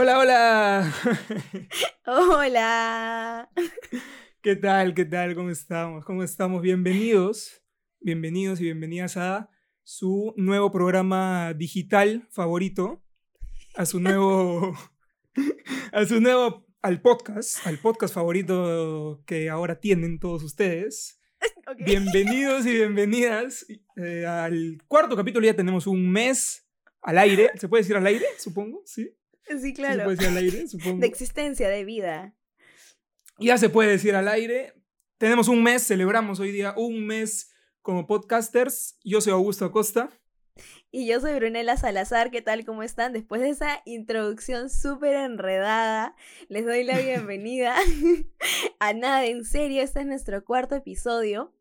Hola, hola. Hola. ¿Qué tal? ¿Qué tal? ¿Cómo estamos? ¿Cómo estamos? Bienvenidos, bienvenidos y bienvenidas a su nuevo programa digital favorito, a su nuevo, a su nuevo, al podcast, al podcast favorito que ahora tienen todos ustedes. Bienvenidos y bienvenidas eh, al cuarto capítulo. Ya tenemos un mes al aire. ¿Se puede decir al aire? Supongo, sí. Sí, Sí Se claro. puede decir al aire, supongo. De existencia, de vida. Ya se puede decir al aire. Tenemos un mes, celebramos hoy día un mes como podcasters. Yo soy Augusto Acosta. Y yo soy Brunella Salazar, ¿qué tal? ¿Cómo están? Después de esa introducción súper enredada, les doy la bienvenida a Nada en Serio. Este es nuestro cuarto episodio.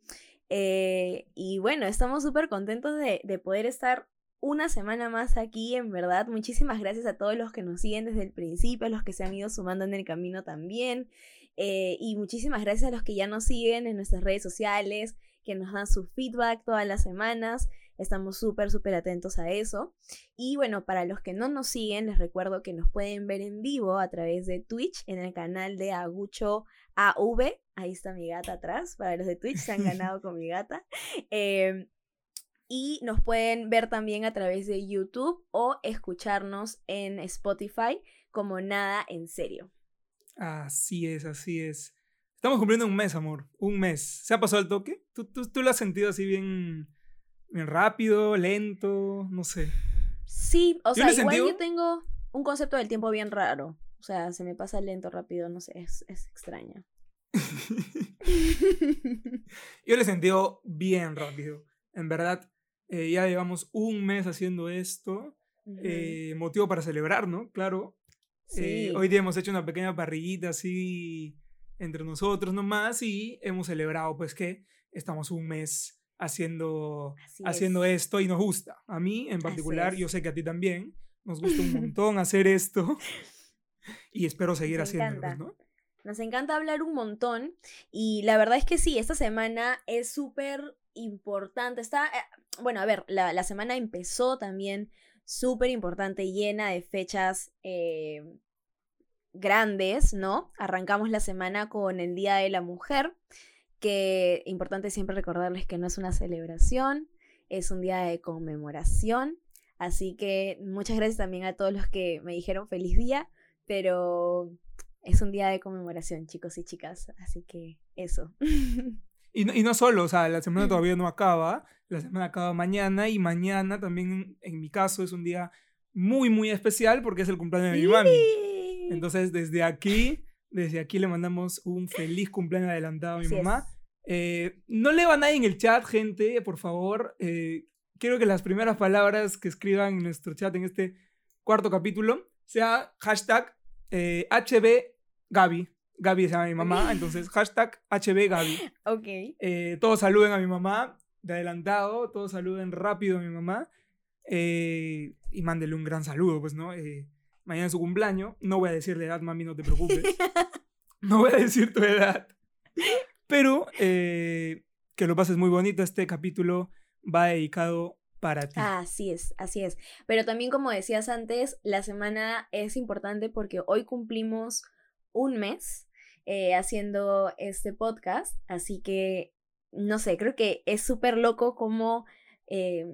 Eh, y bueno, estamos súper contentos de, de poder estar una semana más aquí, en verdad. Muchísimas gracias a todos los que nos siguen desde el principio, a los que se han ido sumando en el camino también. Eh, y muchísimas gracias a los que ya nos siguen en nuestras redes sociales, que nos dan su feedback todas las semanas. Estamos súper, súper atentos a eso. Y bueno, para los que no nos siguen, les recuerdo que nos pueden ver en vivo a través de Twitch en el canal de Agucho AV. Ahí está mi gata atrás. Para los de Twitch se han ganado con mi gata. Eh, y nos pueden ver también a través de YouTube o escucharnos en Spotify como Nada en Serio. Así es, así es. Estamos cumpliendo un mes, amor. Un mes. ¿Se ha pasado el toque? ¿Tú, tú, tú lo has sentido así bien, bien rápido, lento? No sé. Sí, o Yo sea, igual yo tengo un concepto del tiempo bien raro. O sea, se me pasa lento, rápido, no sé, es, es extraño. Yo lo he sentido bien rápido. En verdad, eh, ya llevamos un mes haciendo esto. Eh, motivo para celebrar, ¿no? Claro. Eh, hoy día hemos hecho una pequeña parrillita así entre nosotros nomás y hemos celebrado pues que estamos un mes haciendo, Así haciendo es. esto y nos gusta. A mí en particular, yo sé que a ti también, nos gusta un montón hacer esto y espero seguir haciéndolo, encanta. ¿no? Nos encanta hablar un montón y la verdad es que sí, esta semana es súper importante. Está, eh, bueno, a ver, la, la semana empezó también súper importante, llena de fechas eh, grandes, ¿no? Arrancamos la semana con el Día de la Mujer, que importante siempre recordarles que no es una celebración, es un día de conmemoración. Así que muchas gracias también a todos los que me dijeron feliz día, pero es un día de conmemoración, chicos y chicas. Así que eso. Y no, y no solo, o sea, la semana todavía no acaba, la semana acaba mañana y mañana también, en mi caso, es un día muy, muy especial porque es el cumpleaños de mi mami. Entonces, desde aquí, desde aquí le mandamos un feliz cumpleaños adelantado a mi Así mamá. Eh, no leo a nadie en el chat, gente, por favor. Eh, quiero que las primeras palabras que escriban en nuestro chat en este cuarto capítulo sea hashtag eh, HB Gaby. Gaby se llama mi mamá, entonces hashtag HB Gaby. Ok. Eh, todos saluden a mi mamá de adelantado, todos saluden rápido a mi mamá eh, y mándele un gran saludo, pues, ¿no? Eh, mañana es su cumpleaños, no voy a decir la edad, mami, no te preocupes. no voy a decir tu edad. Pero que lo pases muy bonito, este capítulo va dedicado para ti. Así es, así es. Pero también, como decías antes, la semana es importante porque hoy cumplimos un mes eh, haciendo este podcast. Así que, no sé, creo que es súper loco cómo eh,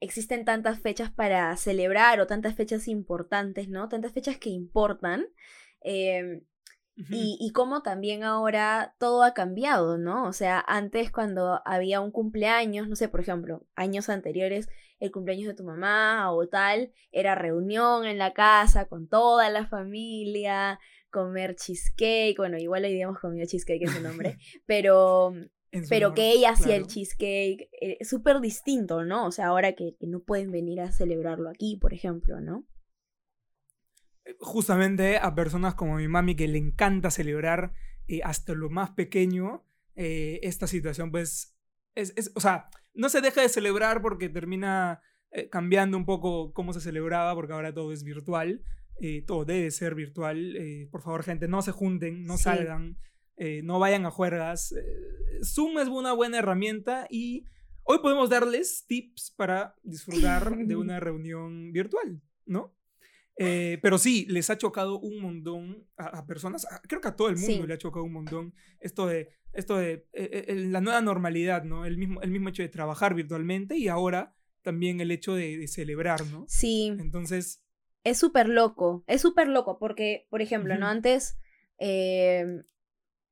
existen tantas fechas para celebrar o tantas fechas importantes, ¿no? Tantas fechas que importan. Eh, Ujú. y, y cómo también ahora todo ha cambiado, ¿no? O sea, antes cuando había un cumpleaños, no sé, por ejemplo, años anteriores, el cumpleaños de tu mamá o tal, era reunión en la casa con toda la familia, comer cheesecake, bueno, igual hoy día hemos comido cheesecake en su nombre, pero, pero que ella hacía el cheesecake, eh, súper distinto, ¿no? O sea, ahora que, que no pueden venir a celebrarlo aquí, por ejemplo, ¿no? justamente a personas como mi mami que le encanta celebrar eh, hasta lo más pequeño eh, esta situación, pues, es, es- o sea, no se deja de celebrar porque termina eh, cambiando un poco cómo se celebraba, porque ahora todo es virtual, eh, todo debe ser virtual. eh, por favor, gente, no se junten, no Sí. salgan, eh, no vayan a juergas. eh, Zoom es una buena herramienta y hoy podemos darles tips para disfrutar de una reunión virtual, ¿no? Eh, pero sí, les ha chocado un montón a, a personas, a- creo que a todo el mundo Sí. le ha chocado un montón esto de, esto de eh, eh, la nueva normalidad, ¿no? El mismo, el mismo hecho de trabajar virtualmente y ahora también el hecho de, de celebrar, ¿no? Sí, Entonces, es súper loco, es súper loco porque, por ejemplo, ¿no? Antes, eh,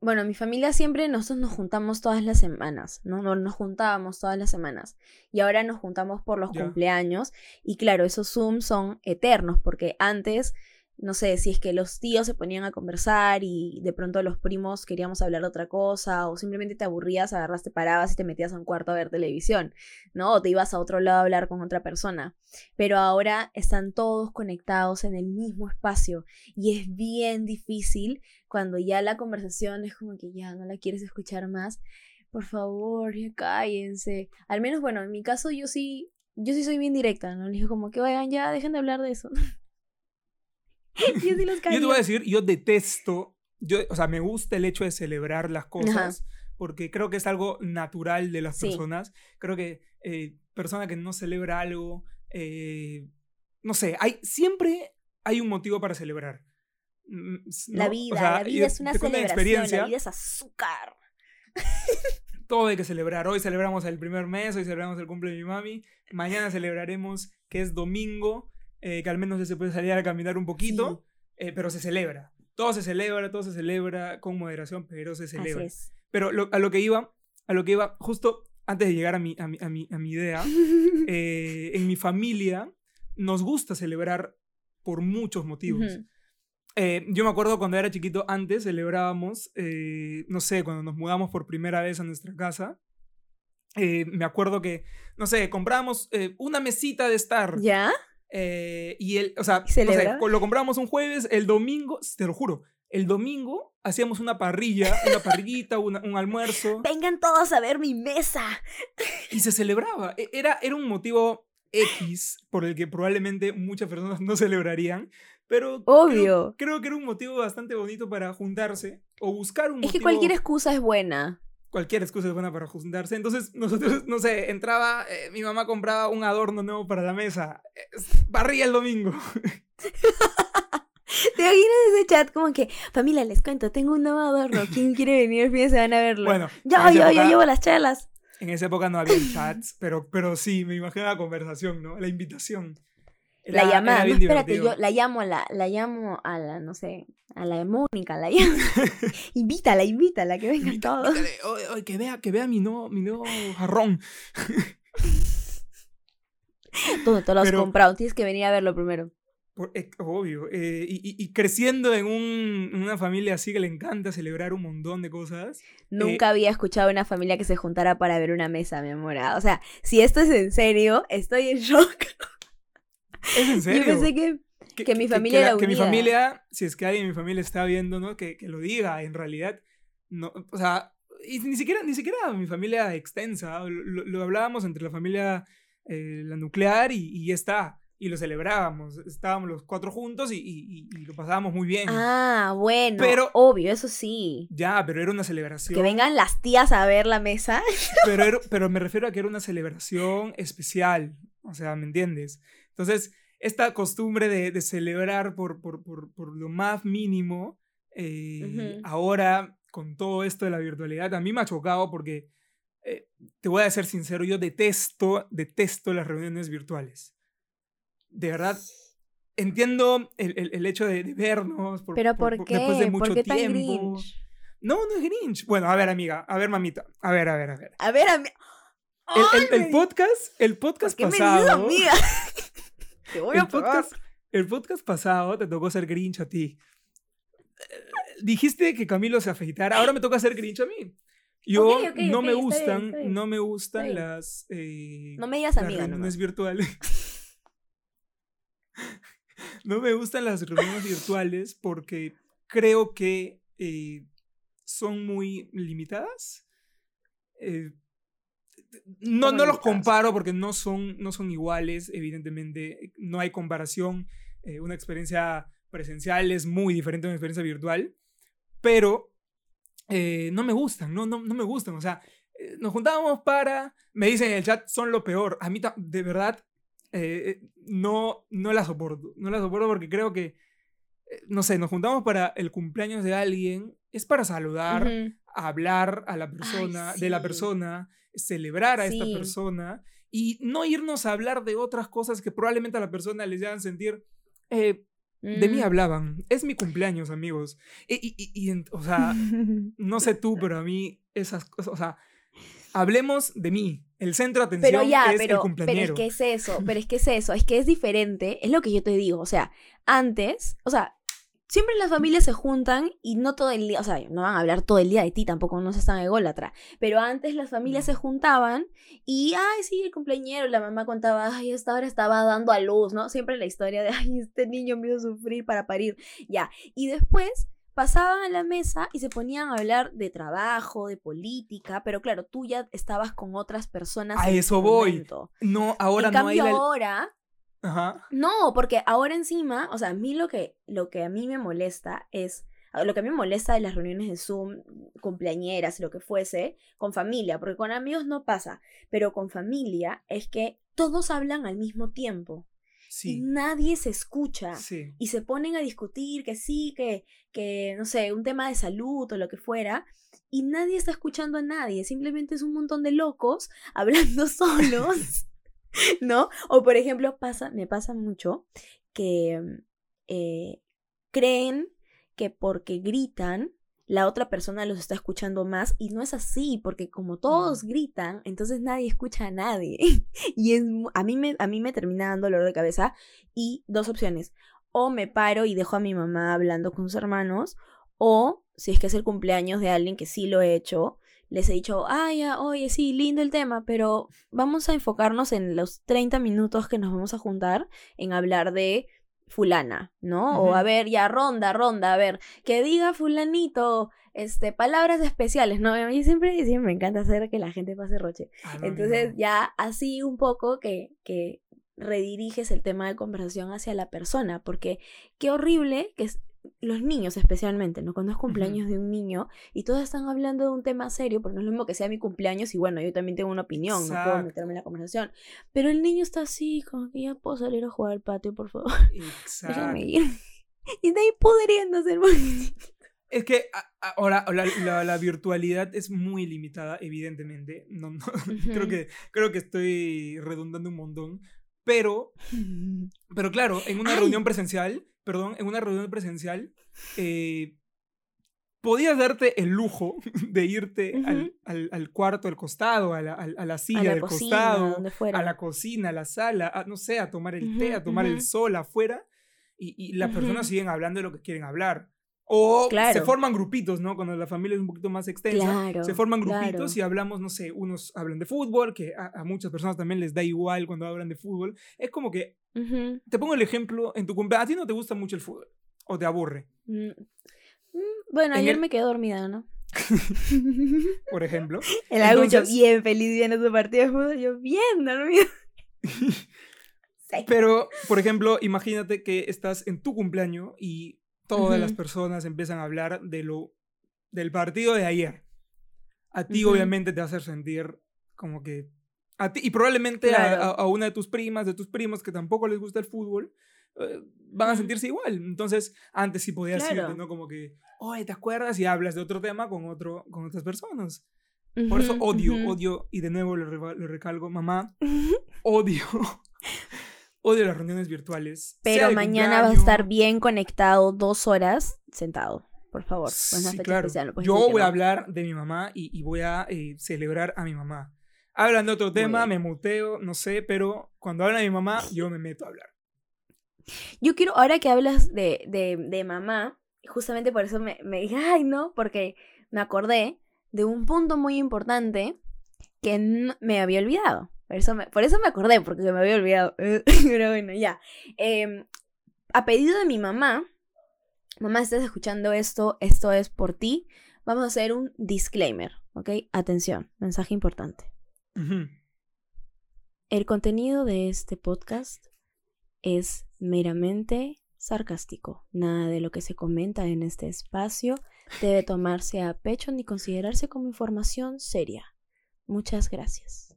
bueno, mi familia siempre, nosotros nos juntamos todas las semanas, ¿no? No- Nos juntábamos todas las semanas y ahora nos juntamos por los cumpleaños y claro, esos Zooms son eternos porque antes, no sé, si es que los tíos se ponían a conversar y de pronto los primos queríamos hablar de otra cosa o simplemente te aburrías, agarras, te parabas y te metías a un cuarto a ver televisión, ¿no? O te ibas a otro lado a hablar con otra persona pero ahora están todos conectados en el mismo espacio y es bien difícil cuando ya la conversación es como que ya no la quieres escuchar más. Por favor, ya cállense. Al menos, bueno, en mi caso yo sí, yo sí soy bien directa, ¿no? Le digo como que oigan, ya dejen de hablar de eso. yo sí los yo callo. te voy a decir, yo detesto, yo, o sea, me gusta el hecho de celebrar las cosas. Porque creo que es algo natural de las Sí. personas. Creo que eh, persona que no celebra algo, eh, no sé, hay, siempre hay un motivo para celebrar. Mm, La ¿no? O vida, sea, la vida es una celebración, la vida es azúcar. todo hay que celebrar. Hoy celebramos el primer mes, hoy celebramos el cumple de mi mami. Mañana celebraremos que es domingo, eh, que al menos se puede salir a caminar un poquito, eh, pero se celebra. Todo se celebra, todo se celebra con moderación, pero se celebra. Pero lo- a lo que iba, a lo que iba, justo antes de llegar a mi, a mi, a mi, a mi idea, eh, en mi familia nos gusta celebrar por muchos motivos. Yo me acuerdo cuando era chiquito, antes celebrábamos, no sé, cuando nos mudamos por primera vez a nuestra casa. eh, me acuerdo que, no sé, comprábamos eh, una mesita de estar. ¿Ya? Eh, y el, o sea, lo comprábamos un jueves, el domingo, te lo juro, el domingo hacíamos una parrilla, una parrillita, una- un almuerzo. Vengan todos a ver mi mesa. Y se celebraba. E- Era, era un motivo X por el que probablemente muchas personas no celebrarían, pero creo- Obvio. Creo, que era un motivo bastante bonito para juntarse o buscar un Es que motivo. cualquier excusa es buena. Cualquier excusa es buena para juntarse. Entonces nosotros, no sé, entraba, eh, mi mamá compraba un adorno nuevo para la mesa, barría el domingo. ¿Te imaginas ese chat como que, familia, les cuento, tengo un nuevo adorno. ¿Quién quiere venir el fin de semana a verlo? Bueno, yo, yo, yo llevo las chelas. En esa época no había chats, pero, pero sí, me imagino la conversación, ¿no? La invitación. La llamada. No, espérate, yo la llamo a la, la llamo a la, no sé, a la de Mónica, la llamo. invítala, invítala, que todos. invítale, oye, oye, que vea, que vea mi nuevo, mi nuevo jarrón. ¿Dónde te lo has Pero- comprado? Tienes que venir a verlo primero. Por- eh, obvio. eh, y, y- y creciendo en, un- en una familia así que le encanta celebrar un montón de cosas. Nunca había escuchado una familia que se juntara para ver una mesa, mi amor. O sea, si esto es en serio, estoy en shock. Es en serio. Yo pensé que que mi familia la- era que mi unida. familia, si es que alguien en mi familia está viendo, ¿no? Que, que lo diga, en realidad. No, o sea, y ni siquiera, ni siquiera mi familia extensa. Lo, lo- hablábamos entre la familia, eh, la nuclear y, y ya está. Y lo celebrábamos. Estábamos los cuatro juntos y, y- y- y lo pasábamos muy bien. Ah, bueno. Pero- obvio, eso sí. Ya, pero era una celebración. Que vengan las tías a ver la mesa. pero, era- pero me refiero a que era una celebración especial. O sea, ¿me entiendes? Entonces, esta costumbre de, de celebrar por, por, por, por lo más mínimo, eh, Ujú. ahora con todo esto de la virtualidad, a mí me ha chocado porque, eh, te voy a ser sincero, yo detesto, detesto las reuniones virtuales. De verdad, entiendo el, el- el hecho de, de vernos por, Pero ¿por, qué? después de mucho ¿Por qué tiempo. Grinch? No, no es Grinch. Bueno, a ver, amiga, a ver, mamita, a ver, a ver, a ver. A ver, a mí. El, el- podcast, el ¿Por podcast qué me dices pasado. amiga? Te voy a El pegar. podcast, el podcast pasado te tocó ser Grinch a ti. Dijiste que Camilo se afeitara, ahora me toca ser Grinch a mí. Yo Ok, ok, no ok, me bien, gustan, bien. no me gustan Está bien. las, eh, No me digas las amiga, reuniones nomás. virtuales. no me gustan las reuniones virtuales porque creo que eh, son muy limitadas. Eh, no, ¿Cómo no los comparo porque no son, no son iguales, evidentemente. No hay comparación. Eh, una experiencia presencial es muy diferente a una experiencia virtual. Pero eh, no me gustan, no, no, no me gustan. O sea, eh, nos juntábamos para. Me dicen en el chat, son lo peor. A mí, de verdad, eh, no, no la soporto. No la soporto porque creo que, eh, no sé, nos juntamos para el cumpleaños de alguien, es para saludar, Ujú. hablar a la persona, de la sí. persona, celebrar a esta Sí. persona y no irnos a hablar de otras cosas que probablemente a la persona les hagan sentir. eh, de mí Mm. hablaban. Es mi cumpleaños, amigos. Y, y- y- y en- o sea, no sé tú, pero a mí esas cosas, o sea, hablemos de mí. El centro de atención Pero ya, es el pero, pero es cumpleañero. que es eso, pero es que es eso, es que es diferente, es lo que yo te digo, o sea, antes, o sea, siempre las familias se juntan y no todo el día, o sea, no van a hablar todo el día de ti, tampoco no se están ególatras, pero antes las familias se juntaban y, ay, sí, el cumpleañero, la mamá contaba, ay, esta hora estaba dando a luz, ¿no? Siempre la historia de, ay, este niño me hizo sufrir para parir, ya, y después pasaban a la mesa y se ponían a hablar de trabajo, de política, pero claro, tú ya estabas con otras personas. A en eso voy. No, ahora en no hay la... ahora, Ajá. no, porque ahora encima, o sea, a mí lo que, lo que a mí me molesta es, a- lo que a mí me molesta de las reuniones de Zoom, cumpleañeras, lo que fuese, con familia, porque con amigos no pasa, pero con familia es que todos hablan al mismo tiempo y Sí. nadie se escucha Sí. y se ponen a discutir que sí, que, que, no sé, un tema de salud o lo que fuera, y nadie está escuchando a nadie, simplemente es un montón de locos hablando solos, ¿no? O por ejemplo, pasa, me pasa mucho que eh, creen que porque gritan, la otra persona los está escuchando más y no es así, porque como todos gritan, entonces nadie escucha a nadie. y es, a, mí me, a mí me termina dando dolor de cabeza y dos opciones. O me paro y dejo a mi mamá hablando con sus hermanos, o si es que es el cumpleaños de alguien que sí lo he hecho, les he dicho, ay, ya, oye, sí, lindo el tema, pero vamos a enfocarnos en los 30 minutos que nos vamos a juntar en hablar de fulana, ¿no? O a ver, ya, ronda, ronda, a ver, que diga fulanito, este, palabras especiales, ¿no? A mí siempre, siempre me encanta hacer que la gente pase roche. Ah, no, Entonces no. ya así un poco que, que rediriges el tema de conversación hacia la persona, porque qué horrible que los niños especialmente, ¿no? Cuando es cumpleaños de un niño y todos están hablando de un tema serio, porque no es lo mismo que sea mi cumpleaños y bueno, yo también tengo una opinión, no puedo meterme en la conversación, pero el niño está así, como que ya puedo salir a jugar al patio, por favor, Exacto. déjame ir. Y de ahí pudriéndose el Es que ahora la, la- la virtualidad es muy limitada, evidentemente. No, no, creo, que, creo que estoy redundando un montón. Pero, pero claro, en una Ay. reunión presencial, perdón, en una reunión presencial, eh, podías darte el lujo de irte al, al- al cuarto del costado, a la, al- a la silla a la del cocina, costado, a la cocina, a la sala, a, no sé, a tomar el té, a tomar el sol afuera, y, y las personas siguen hablando de lo que quieren hablar. O se forman grupitos, ¿no? Cuando la familia es un poquito más extensa, Claro, se forman grupitos claro. y hablamos, no sé, unos hablan de fútbol, que a, a muchas personas también les da igual cuando hablan de fútbol. Es como que, Te pongo el ejemplo, en tu cumpleaños, a ti no te gusta mucho el fútbol, o te aburre, Mm, mm, Bueno, En ayer el- me quedé dormida, ¿no? por ejemplo. El Entonces- bien feliz viendo su partido de fútbol, yo bien dormida. Sí. Pero, por ejemplo, imagínate que estás en tu cumpleaños y todas las personas empiezan a hablar de lo, del partido de ayer. A ti, obviamente, te va a hacer sentir como que. A ti, y probablemente a- Claro. a, a una de tus primas, de tus primos que tampoco les gusta el fútbol, eh, van a sentirse igual. Entonces, antes sí podías Claro. irte, ¿no? Como que, oye, ¿te acuerdas? Y hablas de otro tema con, otro, con otras personas. Por eso odio, ujú. odio, y de nuevo lo, lo recalco, mamá, odio. Odio las reuniones virtuales. Pero mañana vas a estar bien conectado dos horas sentado, por favor. Sí, claro. especial, no Yo voy a hablar de mi mamá y, y voy a eh, celebrar a mi mamá. Hablan de otro tema, me muteo, no sé, pero cuando hablan de mi mamá, yo me meto a hablar. Yo quiero, ahora que hablas de, de, de mamá, justamente por eso me, me dije, ay, no, porque me acordé de un punto muy importante que no- me había olvidado. Por eso me, por eso me acordé, porque me había olvidado. Pero bueno, ya. Em, a pedido de mi mamá, mamá, estás escuchando esto, esto es por ti, vamos a hacer un disclaimer, ¿ok? Atención, mensaje importante. El contenido de este podcast es meramente sarcástico. Nada de lo que se comenta en este espacio debe tomarse a pecho ni considerarse como información seria. Muchas gracias.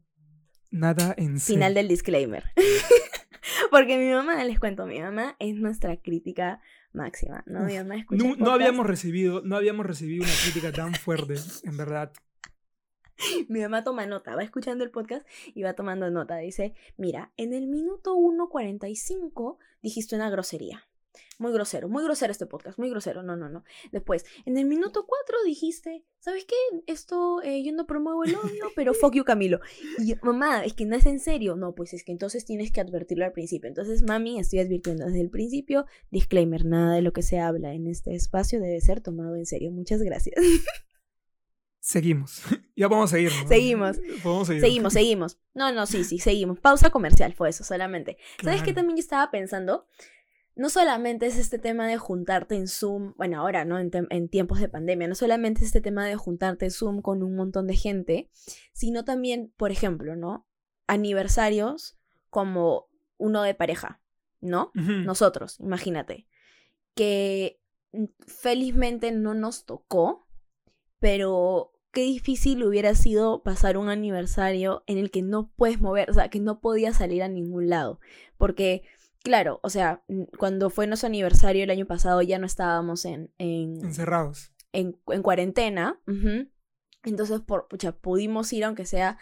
Nada en Final serio. del disclaimer. Porque mi mamá, les cuento, mi mamá es nuestra crítica máxima, ¿no? Mi mamá No, habíamos recibido, no habíamos recibido una crítica tan fuerte, en verdad. Mi mamá toma nota, va escuchando el podcast y va tomando nota. Dice, mira, en el minuto 1.45 dijiste una grosería. Muy grosero, muy grosero este podcast, muy grosero, no, no, no. Después, en el minuto 4 dijiste, ¿sabes qué? Esto eh, yo no promuevo el odio, pero fuck you Camilo. Y yo, mamá, es que no es en serio. No, pues es que entonces tienes que advertirlo al principio. Entonces, mami, estoy advirtiendo desde el principio. Disclaimer, nada de lo que se habla en este espacio debe ser tomado en serio. Muchas gracias. Seguimos. ya podemos seguir, ¿no? Seguimos. Podemos seguir. Seguimos, seguimos. No, no, sí, sí, seguimos. Pausa comercial fue eso solamente. ¿Sabes qué también yo estaba pensando? No solamente es este tema de juntarte en Zoom, bueno, ahora, ¿no? En, tiempos de pandemia, no solamente es este tema de juntarte en Zoom con un montón de gente, sino también, por ejemplo, ¿no? Aniversarios como uno de pareja, ¿no? Nosotros, imagínate. Que mm, felizmente no nos tocó, pero qué difícil hubiera sido pasar un aniversario en el que no puedes mover, o sea, que no podías salir a ningún lado. Porque, claro, o sea, cuando fue nuestro aniversario el año pasado ya no estábamos en, en, Encerrados. en, en cuarentena. Entonces, por, pucha, pudimos ir, aunque sea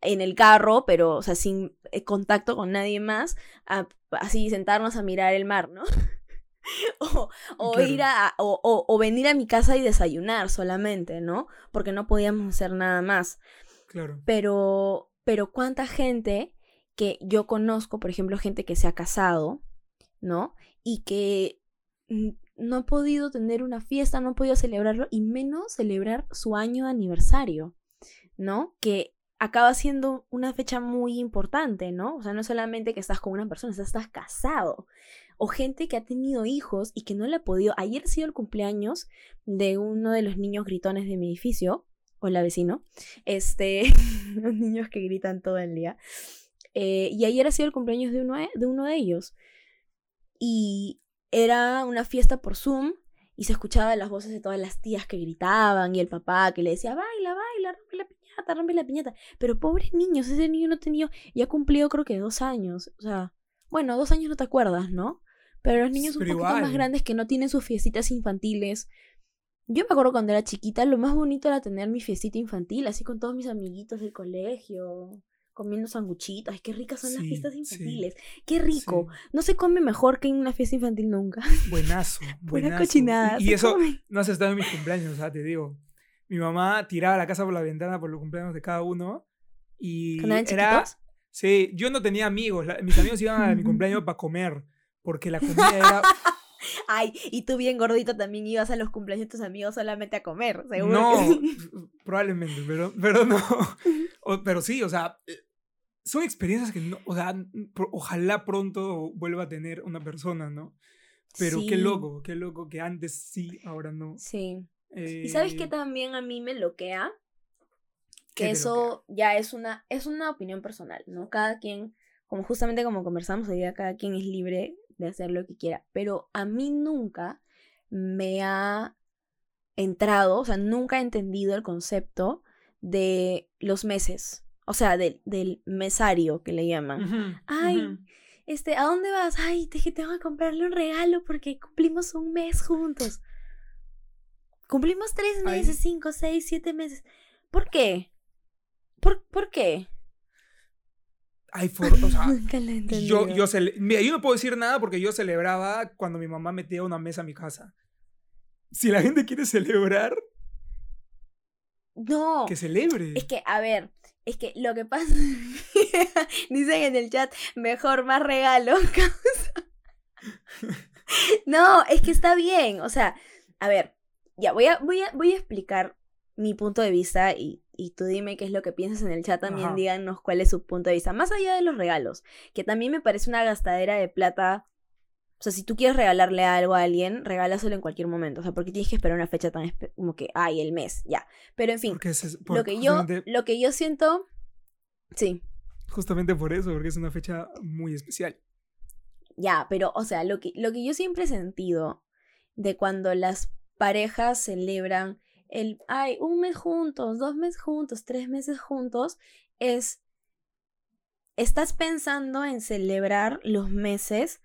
en el carro, pero, o sea, sin eh, contacto con nadie más, a- así sentarnos a mirar el mar, ¿no? o o Claro. ir a, o, o- o venir a mi casa y desayunar solamente, ¿no? Porque no podíamos hacer nada más. Claro. Pero, pero cuánta gente que yo conozco, por ejemplo, gente que se ha casado, ¿no? Y que no ha podido tener una fiesta, no ha podido celebrarlo, y menos celebrar su año de aniversario, ¿no? Que acaba siendo una fecha muy importante, ¿no? O sea, no solamente que estás con una persona, estás casado. O gente que ha tenido hijos y que no le ha podido. Ayer ha sido el cumpleaños de uno de los niños gritones de mi edificio. Hola, vecino. Este, los niños que gritan todo el día. Eh, y ayer ha sido el cumpleaños de uno de, de uno de ellos. Y era una fiesta por Zoom y se escuchaban las voces de todas las tías que gritaban y el papá que le decía, baila, baila, rompe la piñata, rompe la piñata. Pero pobres niños, ese niño no tenía, ya cumplió creo que dos años. O sea, bueno, dos años no te acuerdas, ¿no? Pero los niños un Pero poquito más grandes que no tienen sus fiestitas infantiles. Yo me acuerdo cuando era chiquita, lo más bonito era tener mi fiestita infantil, así con todos mis amiguitos del colegio, comiendo sanguchitos. Ay, qué ricas son las fiestas sí. infantiles. Qué rico. Sí. No se come mejor que en una fiesta infantil nunca. Buenazo. Pura buenazo. cochinada. Y, y se eso come. no has estado en mis cumpleaños, o sea, te digo. Mi mamá tiraba la casa por la ventana por los cumpleaños de cada uno. Y ¿Cuando eran era. chiquitos? Sí, yo no tenía amigos. la- mis amigos iban a mi cumpleaños para comer. Porque la comida era. Ay, y tú bien gordito también ibas a los cumpleaños de tus amigos solamente a comer, seguro. No, probablemente, pero, pero no. O- pero sí, o sea, eh, son experiencias que no, o sea, ojalá pronto vuelva a tener una persona, ¿no? Pero qué Sí, loco, qué loco que antes sí, ahora no. Sí. ¿Y sabes qué Eh, también a mí me loquea? ¿qué Que eso ya es una, es una opinión personal, ¿no? Cada quien, como justamente como conversamos hoy día, cada quien es libre de hacer lo que quiera. Pero a mí nunca me ha entrado, o sea, nunca he entendido el concepto de los meses. O sea, del, del mesario que le llaman. Ay. Este, ¿a dónde vas? Ay, te dije, tengo que comprarle un regalo porque cumplimos un mes juntos. Cumplimos tres Ay. meses, cinco, seis, siete meses. ¿Por qué? ¿Por, ¿por qué? Ay, for- o sea, Nunca lo he yo, yo, cele- mira, yo no puedo decir nada porque yo celebraba cuando mi mamá metía una mesa a mi casa. Si la gente quiere celebrar, No, que celebre. es que, a ver, es que lo que pasa. Dicen en el chat, mejor más regalo. no, es que está bien. O sea, a ver, ya voy a, voy a, voy a explicar mi punto de vista y, y tú dime qué es lo que piensas en el chat también. Ajá. Díganos cuál es su punto de vista. Más allá de los regalos, que también me parece una gastadera de plata. O sea, si tú quieres regalarle algo a alguien, regálaselo en cualquier momento. O sea, porque tienes que esperar una fecha tan como que, ay, el mes, ya. Pero en fin, es, lo que yo, lo que yo siento, sí, justamente por eso, porque es una fecha muy especial. ya, pero, o sea, lo que, lo que yo siempre he sentido de cuando las parejas celebran el, ay, un mes juntos, dos meses juntos, tres meses juntos, es estás pensando en celebrar los meses,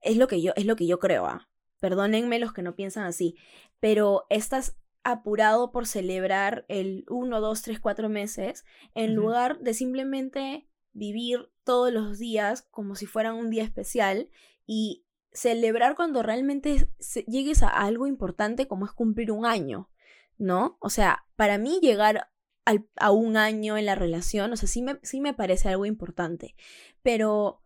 es lo que yo, es lo que yo creo, ¿ah? Perdónenme los que no piensan así, pero estás apurado por celebrar el 1, 2, 3, 4 meses en lugar de simplemente vivir todos los días como si fueran un día especial y celebrar cuando realmente llegues a algo importante como es cumplir un año, ¿no? O sea, para mí llegar al- a un año en la relación, o sea, sí me, sí me parece algo importante, pero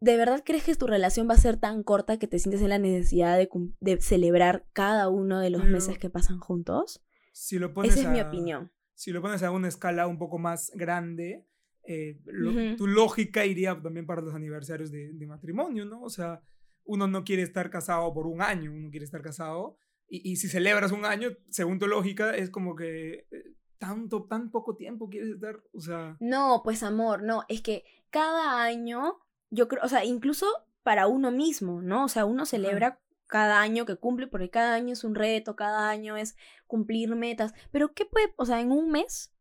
¿de verdad crees que tu relación va a ser tan corta que te sientes en la necesidad de, de celebrar cada uno de los Pero- meses que pasan juntos? Si lo pones Esa es mi opinión. Si lo pones a una escala un poco más grande, eh, lo- tu lógica iría también para los aniversarios de, de matrimonio, ¿no? O sea, uno no quiere estar casado por un año, uno quiere estar casado. Y, y si celebras un año, según tu lógica, es como que eh, tanto, tan poco tiempo quieres estar, o sea... No, pues amor, no, es que cada año, yo creo, o sea, incluso para uno mismo, ¿no? O sea, uno celebra cada año que cumple, porque cada año es un reto, cada año es cumplir metas, pero ¿qué puede, o sea, en un mes?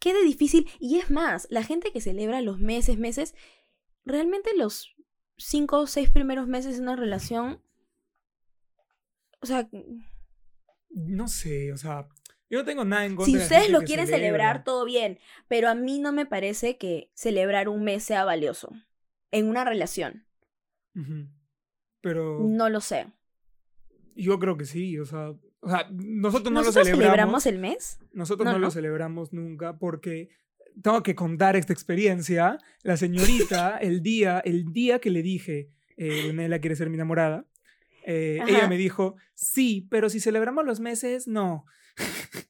¿Qué de difícil? Y es más, la gente que celebra los meses, meses, realmente los cinco o seis primeros meses de una relación, o sea, No sé, o sea, yo no tengo nada en contra Si ustedes lo quieren celebra. celebrar, todo bien. Pero a mí no me parece que celebrar un mes sea valioso. En una relación. Pero No lo sé. yo creo que sí, o sea, o sea nosotros no ¿Nosotros lo celebramos. celebramos el mes? Nosotros No, no, lo celebramos nunca porque tengo que contar esta experiencia. La señorita, el día, el día que le dije, eh, Brunella quiere ser mi enamorada, eh, ella me dijo, sí, pero si celebramos los meses, no.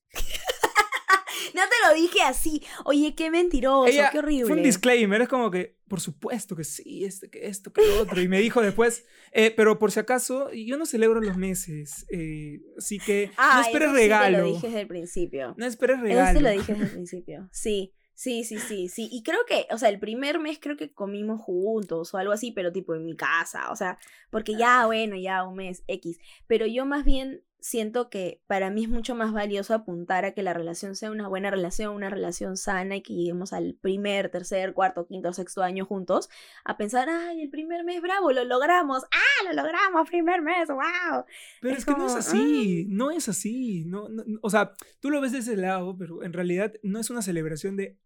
No te lo dije así. Oye, qué mentiroso, Ella qué horrible. Fue un disclaimer, es como que, por supuesto que sí, este, que esto, que lo otro. Y me dijo después, eh, pero por si acaso, yo no celebro los meses, eh, así que no Ah, esperes eso sí te regalo. lo dije desde el principio. No esperes Eso regalo. sí te lo dije desde el principio. Sí, sí, sí, sí, sí. Y creo que, o sea, el primer mes creo que comimos juntos o algo así, pero tipo en mi casa. O sea, porque ya, bueno, ya un mes X. Pero yo más bien siento que para mí es mucho más valioso apuntar a que la relación sea una buena relación, una relación sana y que lleguemos al primer, tercer, cuarto, quinto, sexto año juntos, a pensar, ay, el primer mes, bravo, lo logramos, ah, lo logramos, primer mes, wow. Pero Es es, que no es "Ah". así, no es así. No, no- no- o sea, tú lo ves de ese lado, pero en realidad no es una celebración de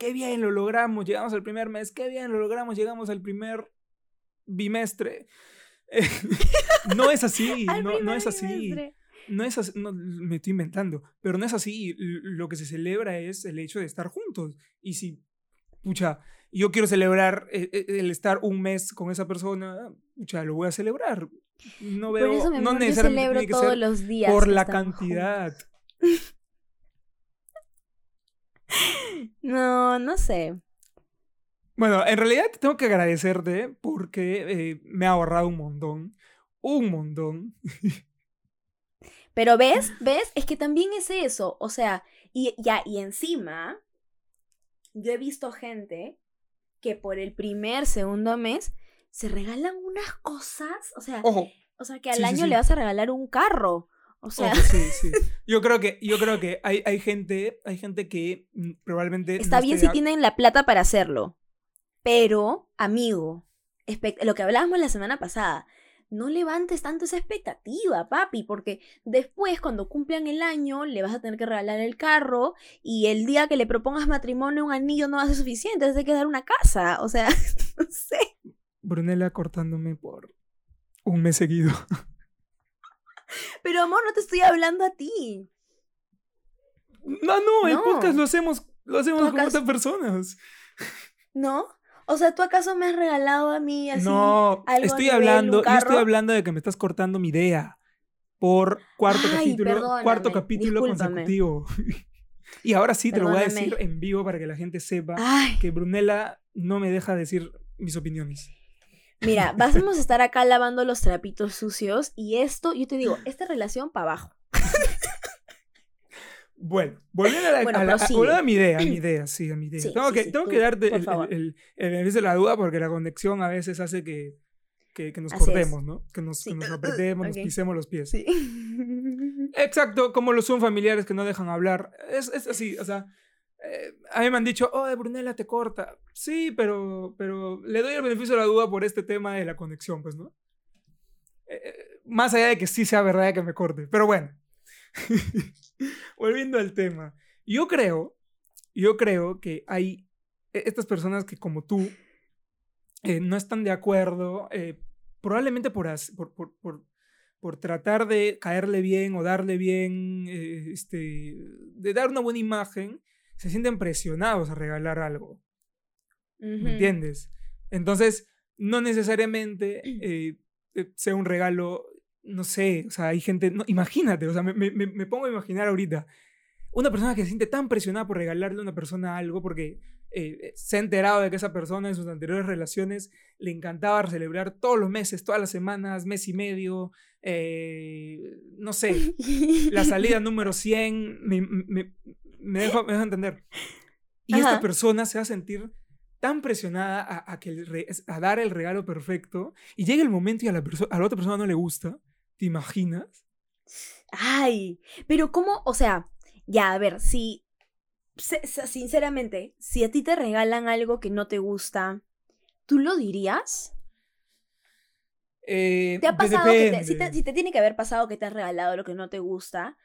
qué bien lo logramos, llegamos al primer mes, qué bien lo logramos, llegamos al primer bimestre. No es así, no, no es así. No es así, no, me estoy inventando, pero no es así. Lo que se celebra es el hecho de estar juntos. Y si, pucha, yo quiero celebrar eh, eh, el estar un mes con esa persona, pucha, lo voy a celebrar. No Por veo, eso, mi no yo necesariamente celebro tiene que todos ser los días. por la cantidad. No, no sé. Bueno, en realidad tengo que agradecerte porque eh, me ha ahorrado un montón. Un montón. Pero ves, ves, es que también es eso. O sea, y ya, y encima, yo he visto gente que por el primer, segundo mes se regalan unas cosas. O sea, Ojo, o sea que al sí, sí, año sí. le vas a regalar un carro. O sea, ojo, sí, sí. Yo creo que, yo creo que hay, hay gente, hay gente que mm, probablemente. no está bien si tienen la plata para hacerlo. Pero, amigo, lo que hablábamos la semana pasada, no levantes tanto esa expectativa, papi, porque después, cuando cumplan el año, le vas a tener que regalar el carro y el día que le propongas matrimonio, un anillo no va a ser suficiente, tener que dar una casa. O sea, no sé. Brunella cortándome por un mes seguido. Pero, amor, no te estoy hablando a ti. No, no, el No. podcast lo hacemos, lo hacemos ¿Tú con acaso- otras personas. ¿No? O sea, ¿tú acaso me has regalado a mí así? no, algo estoy hablando, yo estoy hablando de que me estás cortando mi idea por cuarto Ay, capítulo, cuarto capítulo discúlpame. consecutivo. y ahora sí te lo voy a decir en vivo para que la gente sepa Ay, que Brunella no me deja decir mis opiniones. Mira, vamos a estar acá lavando los trapitos sucios y esto, yo te digo, esta relación para abajo. Bueno, volviendo a, la, Bueno, a la- a- prosigue. volviendo a mi idea, a mi idea, sí, a mi idea. Sí, tengo sí, que, sí, tengo tú, que darte el, el, el, el beneficio de la duda porque la conexión a veces hace que, que, que nos Así es. cortemos, ¿no? Que nos, Sí. que nos apretemos, nos pisemos los pies. Sí. Exacto, como lo son familiares que no dejan hablar. Es, es así, o sea, eh, a mí me han dicho, oh, Brunella te corta. Sí, pero, pero le doy el beneficio de la duda por este tema de la conexión, pues, ¿no? Eh, eh, más allá de que sí sea verdad que me corte. Pero bueno, volviendo al tema. Yo creo, yo creo que hay e, estas personas que como tú no están de acuerdo, probablemente por, por, por, por, tratar de caerle bien o darle bien, este, de dar una buena imagen, se sienten presionados a regalar algo. ¿Me entiendes? Entonces, no necesariamente eh, eh, sea un regalo, no sé, o sea, hay gente, no, imagínate, o sea, me, me, me, pongo a imaginar ahorita, una persona que se siente tan presionada por regalarle a una persona algo porque eh, se ha enterado de que esa persona en sus anteriores relaciones le encantaba celebrar todos los meses, todas las semanas, mes y medio, no sé, la salida número 100, me, me dejo, me entender. Y esta persona se va a sentir tan presionada a, que a dar el regalo perfecto y llega el momento y a la, a la otra persona no le gusta. ¿Te imaginas? Ay, pero ¿cómo? O sea, ya, a ver, si, sinceramente, si a ti te regalan algo que no te gusta, ¿tú lo dirías? Eh, ¿Te ha pasado que te, si, te, si, te, tiene que haber pasado que te has regalado lo que no te gusta,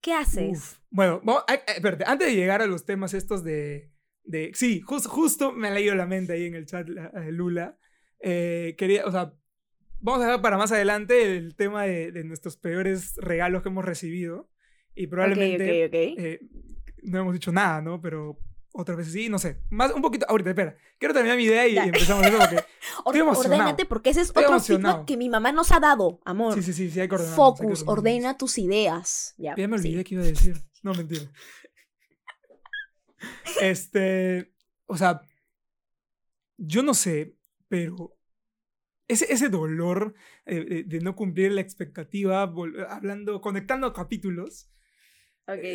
¿Qué haces? Bueno, espérate, antes de llegar a los temas estos de... de sí, justo me ha leído la mente ahí en el chat Lula. Eh, quería, o sea, vamos a ver para más adelante el tema de, de nuestros peores regalos que hemos recibido. Y probablemente eh, no hemos dicho nada, ¿no? Pero otra vez sí, no sé. Más un poquito. Ahorita, espera. Quiero terminar mi idea y, empezamos eso porque. estoy emocionado. porque ese es otro feedback que mi mamá nos ha dado, amor. Sí, sí, sí, sí hay que Focus, ordena tus ideas. Ya, ya me olvidé qué iba a decir. No, mentira. este. O sea. Yo no sé, pero. Ese, ese dolor eh, de no cumplir la expectativa, hablando, conectando capítulos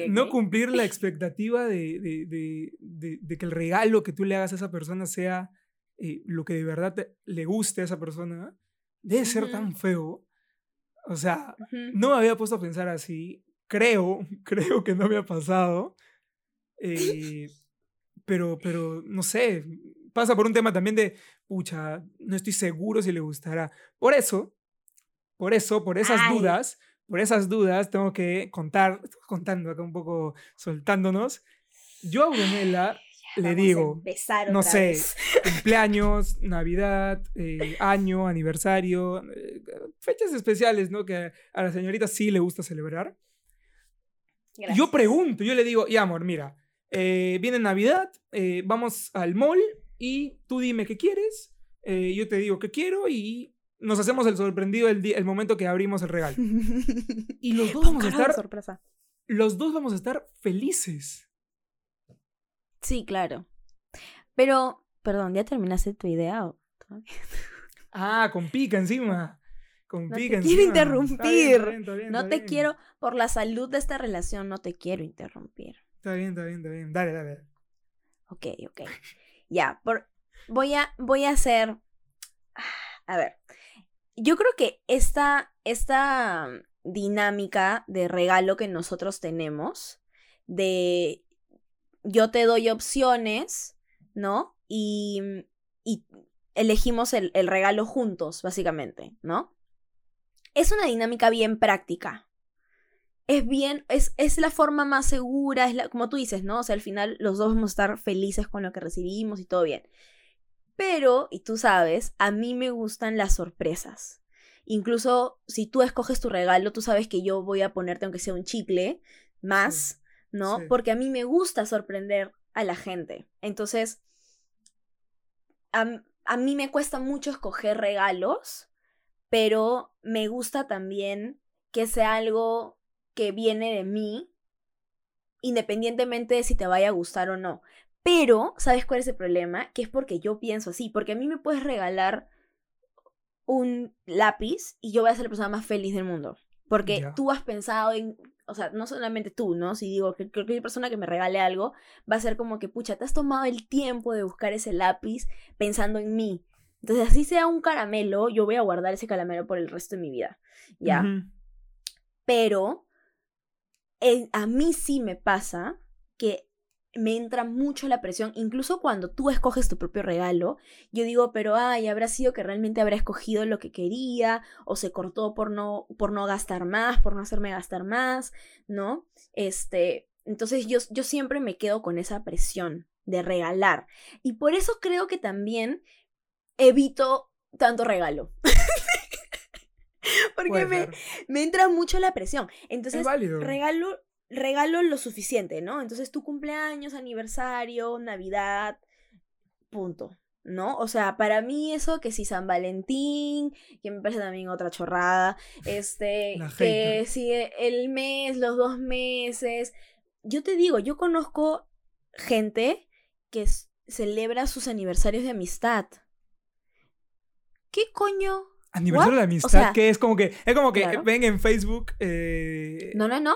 no cumplir la expectativa de, de, que el regalo que tú le hagas a esa persona sea eh, lo que de verdad le guste a esa persona, debe ser tan feo. O sea, no me había puesto a pensar así. Creo, creo que no me ha pasado. Eh, pero, pero, no sé, pasa por un tema también de, pucha, no estoy seguro si le gustará. Por eso, por eso, por esas dudas, por esas dudas tengo que contar, contando acá un poco, soltándonos. Yo a Brunella le digo, no sé, cumpleaños, Navidad, eh, año, aniversario, eh, fechas especiales, ¿no? Que a la señorita sí le gusta celebrar. Yo pregunto, yo le digo, y amor, mira, eh, viene Navidad, vamos al mall y tú dime qué quieres, yo te digo qué quiero y nos hacemos el sorprendido el, el momento que abrimos el regalo. Y los dos vamos a estar. Sorpresa. Los dos vamos a estar felices. Sí, claro. Pero, perdón, ¿ya terminaste tu idea? ah, con pica encima. Con no pica te quiero interrumpir. no te quiero, por la salud de esta relación, no te quiero interrumpir. Está bien, está bien, está bien. Dale, dale. Ok, ok. Ya, por, voy, a, voy a hacer. A ver, yo creo que esta, esta dinámica de regalo que nosotros tenemos, de yo te doy opciones, ¿no? Y, elegimos el, el, regalo juntos, básicamente, ¿no? Es una dinámica bien práctica. Es bien, es, es la forma más segura, es la, como tú dices, ¿no? O sea, al final los dos vamos a estar felices con lo que recibimos y todo bien. Pero, y tú sabes, a mí me gustan las sorpresas. Incluso si tú escoges tu regalo, tú sabes que yo voy a ponerte, aunque sea un chicle, más, ¿no? Porque a mí me gusta sorprender a la gente. Entonces, a, a mí me cuesta mucho escoger regalos, pero me gusta también que sea algo que viene de mí, independientemente de si te vaya a gustar o no. Pero, ¿sabes cuál es el problema? Que es porque yo pienso así, porque a mí me puedes regalar un lápiz y yo voy a ser la persona más feliz del mundo. Porque tú has pensado en, o sea, no solamente tú, ¿no? Si digo que cualquier persona que me regale algo va a ser como que, pucha, te has tomado el tiempo de buscar ese lápiz pensando en mí. Entonces, así sea un caramelo, yo voy a guardar ese caramelo por el resto de mi vida. ¿Ya? Pero a mí sí me pasa que me entra mucho la presión, incluso cuando tú escoges tu propio regalo, yo digo, pero ay, habrá sido que realmente habrá escogido lo que quería, o se cortó por no, por no gastar más, por no hacerme gastar más, ¿no? Este, entonces yo, yo siempre me quedo con esa presión de regalar. Y por eso creo que también evito tanto regalo. Porque me, me, entra mucho la presión. Entonces, regalo regalo lo suficiente, ¿no? Entonces tu cumpleaños, aniversario, Navidad, punto. ¿no? O sea, para mí eso que si San Valentín, que me parece también otra chorrada, este, que si el mes, los dos meses, yo te digo, yo conozco gente que celebra sus aniversarios de amistad. ¿Qué coño? Aniversario de amistad, que es como que, es como que ven en Facebook. Eh... No, no, no.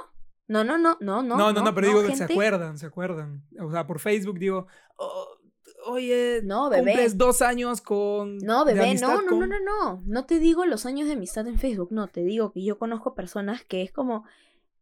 No, no, no, no, no. No, no, no, pero digo que se acuerdan, se acuerdan. O sea, por Facebook digo, oh, oye, no, bebé. cumples dos años con. No, bebé, no, no, no, no, no. No te digo los años de amistad en Facebook, no, te digo que yo conozco personas que es como,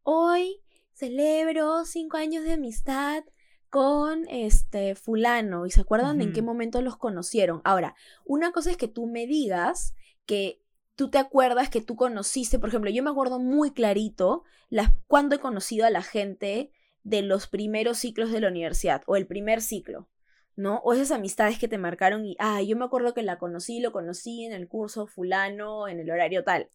hoy celebro cinco años de amistad con este fulano y se acuerdan de en qué momento los conocieron. Ahora, una cosa es que tú me digas que tú te acuerdas que tú conociste, por ejemplo, yo me acuerdo muy clarito las, cuando he conocido a la gente de los primeros ciclos de la universidad o el primer ciclo, ¿no? O esas amistades que te marcaron y, ah, yo me acuerdo que la conocí, lo conocí en el curso fulano, en el horario tal,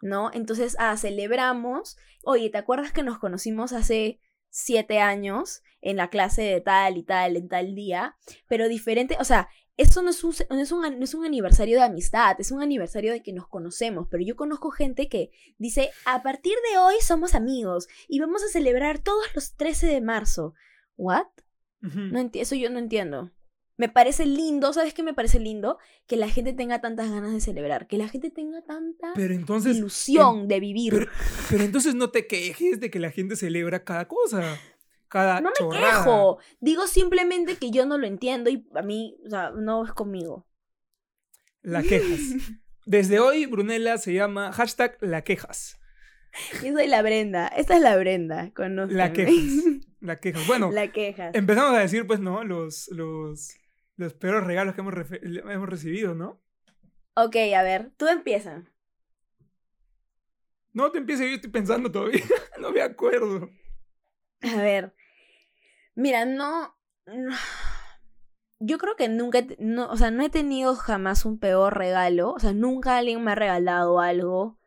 ¿no? Entonces, ah, celebramos, oye, ¿te acuerdas que nos conocimos hace siete años en la clase de tal y tal, en tal día? Pero diferente, o sea, eso no es, un, no, es un, no es un aniversario de amistad, es un aniversario de que nos conocemos, pero yo conozco gente que dice, a partir de hoy somos amigos y vamos a celebrar todos los 13 de marzo. ¿What? no eso yo no entiendo. Me parece lindo, ¿sabes qué me parece lindo? Que la gente tenga tantas ganas de celebrar, que la gente tenga tanta ilusión de vivir. pero entonces no te quejes de que la gente celebra cada cosa no me quejo. Digo simplemente que yo no lo entiendo y a mí, o sea, no es conmigo. La quejas. Desde hoy, Brunella se llama hashtag la quejas. Yo soy la Brenda. Esta es la Brenda. La quejas. La quejas. Bueno, la quejas. empezamos a decir, pues, ¿no? Los, los, los peores regalos que hemos, hemos recibido, ¿no? Ok, a ver, tú empieza. No te empieces, yo estoy pensando todavía. no me acuerdo. A ver, mira, no, yo creo que nunca, no, o sea, no he tenido jamás un peor regalo, o sea, nunca alguien me ha regalado algo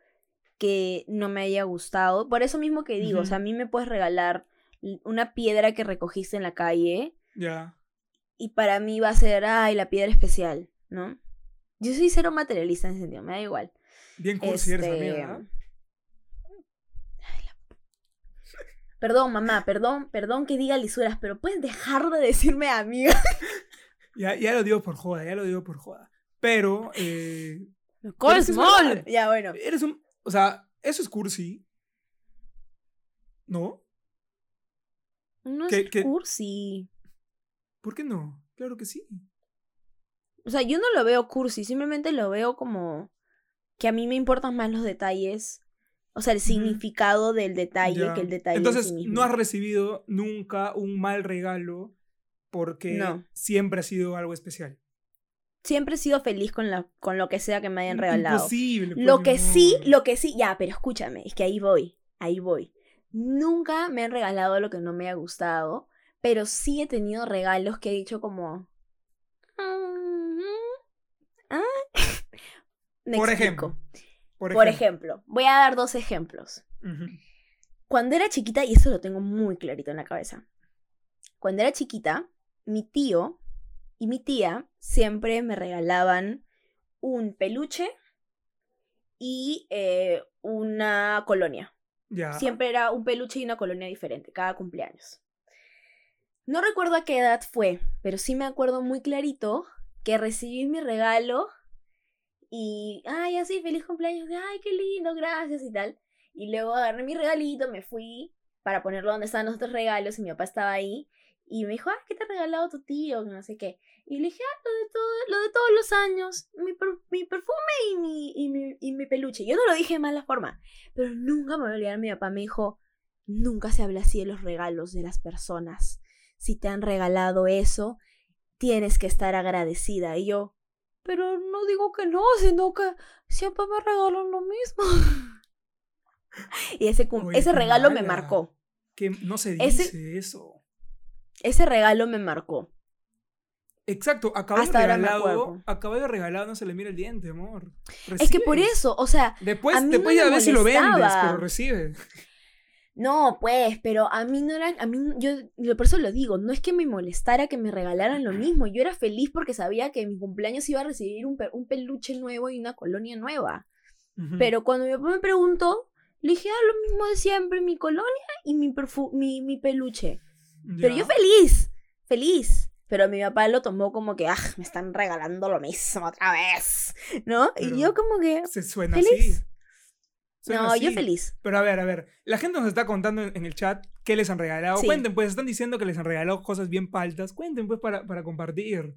que no me haya gustado. Por eso mismo que digo, o sea, a mí me puedes regalar una piedra que recogiste en la calle. Ya. Y para mí va a ser, ay, la piedra especial, ¿no? Yo soy cero materialista en ese sentido, me da igual. Bien cursi eres, amiga. Este, Perdón, mamá, perdón, perdón que diga lisuras, pero puedes dejar de decirme amiga. ya, ya lo digo por joda, ya lo digo por joda. Pero. Eh, small. Ya, bueno. Eres un. O sea, eso es cursi. ¿No? No es cursi. ¿Por qué no? Claro que sí. O sea, yo no lo veo cursi, simplemente lo veo como que a mí me importan más los detalles o sea, el significado del detalle que el detalle. Entonces, no has recibido nunca un mal regalo porque siempre ha sido algo especial. Siempre he sido feliz con, la, con lo que sea que me hayan regalado. Imposible. Lo pues, que sí, lo que sí, ya, pero escúchame, es que ahí voy, ahí voy. Nunca me han regalado lo que no me ha gustado, pero sí he tenido regalos que he dicho como... ¿Ah? Por ejemplo. Por ejemplo. voy a dar dos ejemplos. Cuando era chiquita, y esto lo tengo muy clarito en la cabeza. Cuando era chiquita, mi tío y mi tía siempre me regalaban un peluche y eh, una colonia. Siempre era un peluche y una colonia diferente, cada cumpleaños. No recuerdo a qué edad fue, pero sí me acuerdo muy clarito que recibí mi regalo y, ay, así, feliz cumpleaños, ay, qué lindo, gracias y tal. Y luego agarré mi regalito, me fui para ponerlo donde estaban los otros regalos y mi papá estaba ahí. Y me dijo, ah, ¿qué te ha regalado tu tío? No sé qué. Y le dije, ah, lo de, todo, lo de todos los años, mi, mi perfume y mi, y, mi, y mi peluche. Yo no lo dije de mala forma, pero nunca me voy a olvidar. Mi papá me dijo, nunca se habla así de los regalos de las personas si te han regalado eso, tienes que estar agradecida. Y yo, pero no digo que no, sino que siempre me regalan lo mismo. y ese, Oye, ese regalo me marcó. Que no se Ese- dice eso. Ese regalo me marcó. Exacto, a caballo Hasta ahora me regalado, acuerdo. a caballo regalado no se le mira el diente, amor. Es que por eso, o sea, Después, a mí después no ya ves si lo vendes, pero recibes. No, pues, pero a mí no eran, a mí, yo, por eso lo digo, no es que me molestara que me regalaran lo mismo, yo era feliz porque sabía que en mi cumpleaños iba a recibir un, pe- un peluche nuevo y una colonia nueva. Pero cuando mi papá me preguntó, le dije, ah, lo mismo de siempre, mi colonia y mi, mi, mi peluche. Pero yo feliz, feliz. Pero mi papá lo tomó como que, ah, me están regalando lo mismo otra vez, ¿no? Pero y yo como que, Se suena ¿Feliz? así. No, yo feliz. Pero a ver, a ver. La gente nos está contando en en el chat qué les han regalado. Sí. Cuenten, pues están diciendo que les han regalado cosas bien paltas. Cuenten, pues, para, para compartir.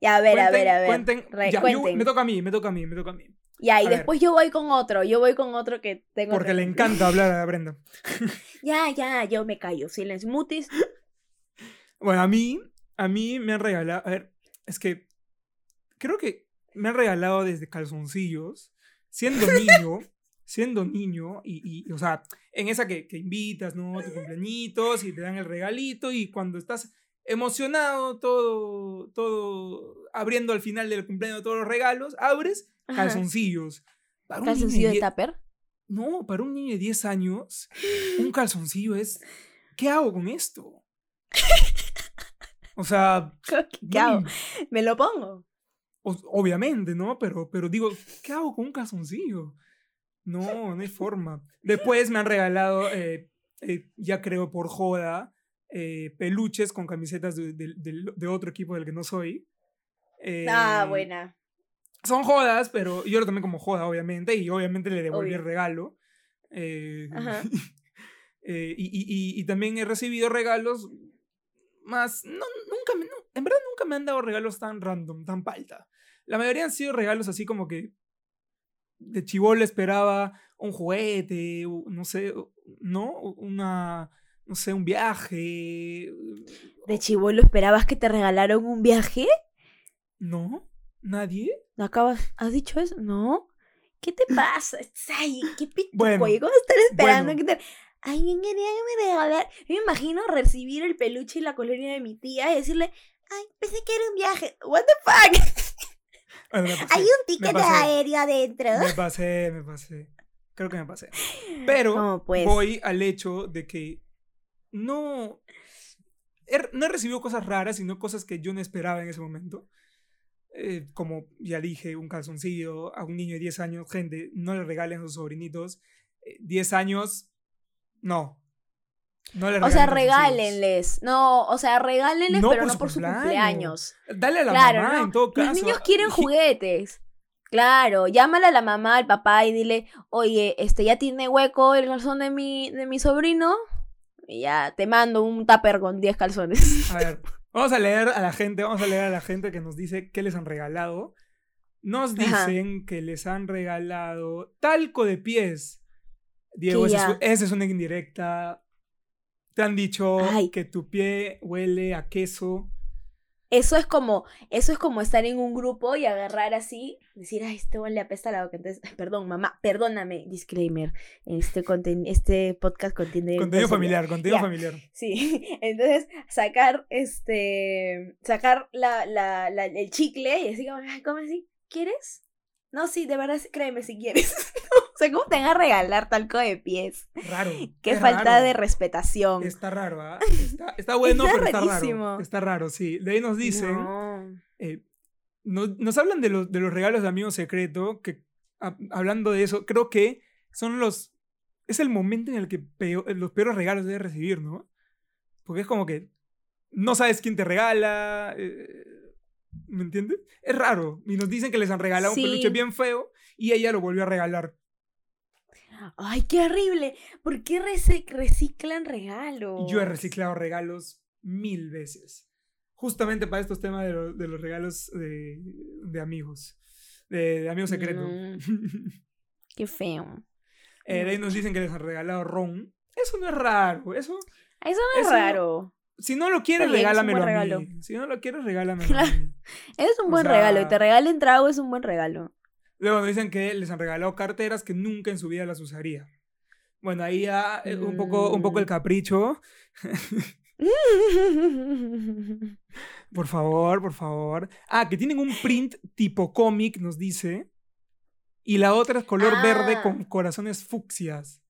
Ya, a ver, a ver, a ver. Cuenten. Re- Ya, yo- cuenten. me toca a mí, me toca a mí, me toca a mí. Ya, y A ver. después yo voy con otro, yo voy con otro que tengo. Porque le encanta hablar a Brenda. Ya, ya, yo me callo. Silencio. Mutis. Bueno, a mí, a mí me han regalado. A ver, es que creo que me han regalado desde calzoncillos, siendo niño, siendo niño, y, y, o sea, en esa que, que invitas, ¿no? Tu cumpleañitos y te dan el regalito, y cuando estás emocionado, todo, todo, abriendo al final del cumpleaños todos los regalos, abres Ajá. calzoncillos. Para Calzoncillo de die- tupper. No, para un niño de 10 años, un calzoncillo es. ¿Qué hago con esto? O sea, ¿Qué hago? Me lo pongo. o- obviamente, ¿no? Pero, pero digo, ¿qué hago con un calzoncillo? No, no hay forma. Después me han regalado, eh, eh, ya creo por joda, eh, peluches con camisetas de, de- otro equipo del que no soy. ah, buena. Son jodas, pero yo lo tomé como joda, obviamente, y obviamente le devolví Obvio. el regalo. Ajá. eh, y, y- y- y también he recibido regalos más. No, nunca no, en verdad nunca me han dado regalos tan random, tan palta. La mayoría han sido regalos así como que de chivolo esperaba un juguete, no sé, ¿no? Una, no sé, un viaje. ¿De chivolo esperabas que te regalaron un viaje? ¿No? ¿Nadie? ¿No acabas? ¿Has dicho eso? ¿No? ¿Qué te pasa? Ay, qué pituco. Bueno, ¿Y cómo estar esperando bueno. que te... Ay, ¿quién quería que me regalar? Yo me imagino recibir el peluche y la colonia de mi tía y decirle, ay, pensé que era un viaje. What the fuck? Bueno. Hay un ticket pasé. aéreo adentro. Me pasé, me pasé. Creo que me pasé. Pero No, pues. voy al hecho de que no. he- no he recibido cosas raras, sino cosas que yo no esperaba en ese momento. Eh, como ya dije, un calzoncillo a un niño de 10 años. Gente, no le regalen a sus sobrinitos. eh, 10 años, no. No le O sea, regálenles. No, o sea, regálenles, No pero por no por su cumpleaños. Dale a la Claro, mamá no, en todo caso. Los niños quieren juguetes. Claro, llámale a la mamá, al papá y dile, oye, este ya tiene hueco el calzón de mi, de mi sobrino. Y ya te mando un tupper con 10 calzones. A ver, vamos a leer a la gente, vamos a leer a la gente que nos dice qué les han regalado. Nos Ajá. dicen que les han regalado talco de pies. Diego, es, esa es una indirecta. Te han dicho Ay. que tu pie huele a queso. Eso es como, eso es como estar en un grupo y agarrar así, decir, ay, este le apesta la boca. Entonces, perdón, mamá, perdóname, disclaimer. Este, conten- este podcast contiene. Contenido familiar, contenido Ya. familiar. Sí, entonces sacar este, sacar la, la, la- el chicle y así como, "Ay, ¿cómo así? ¿Quieres? No, sí, de verdad, créeme si quieres. sea, ¿cómo te van a regalar talco de pies? Raro. Qué falta raro. de respetación. Está raro, ¿ah? Está, está bueno, Está pero está rarísimo. raro. Está raro, sí. De ahí nos dicen. No. eh, no- nos hablan de los, de los regalos de amigo secreto, que a- hablando de eso, creo que son los... Es el momento en el que peo- los peores regalos debes recibir, ¿no? Porque es como que no sabes quién te regala, eh, ¿me entiendes? Es raro. Y nos dicen que les han regalado Sí. un peluche bien feo y ella lo volvió a regalar. Ay, qué horrible. ¿Por qué reci- reciclan regalos? Yo he reciclado regalos mil veces. Justamente para estos temas de, lo- de los regalos de, de amigos. De, de amigos secretos. Qué feo. Eh, de ahí nos dicen que les han regalado ron. Eso no es raro. Eso, Eso no es Eso- raro. Si no lo quieres, un regálamelo a regalo. mí. Si no lo quieres, regálamelo Claro. a mí. Es un O buen regalo. Y sea- te regalen trago es un buen regalo. Luego nos dicen que les han regalado carteras que nunca en su vida las usaría. Bueno, ahí ya eh, un, poco, un poco el Mm. capricho. Por favor, por favor. Ah, que tienen un print tipo cómic, nos dice. Y la otra es color verde Ah. con corazones fucsias.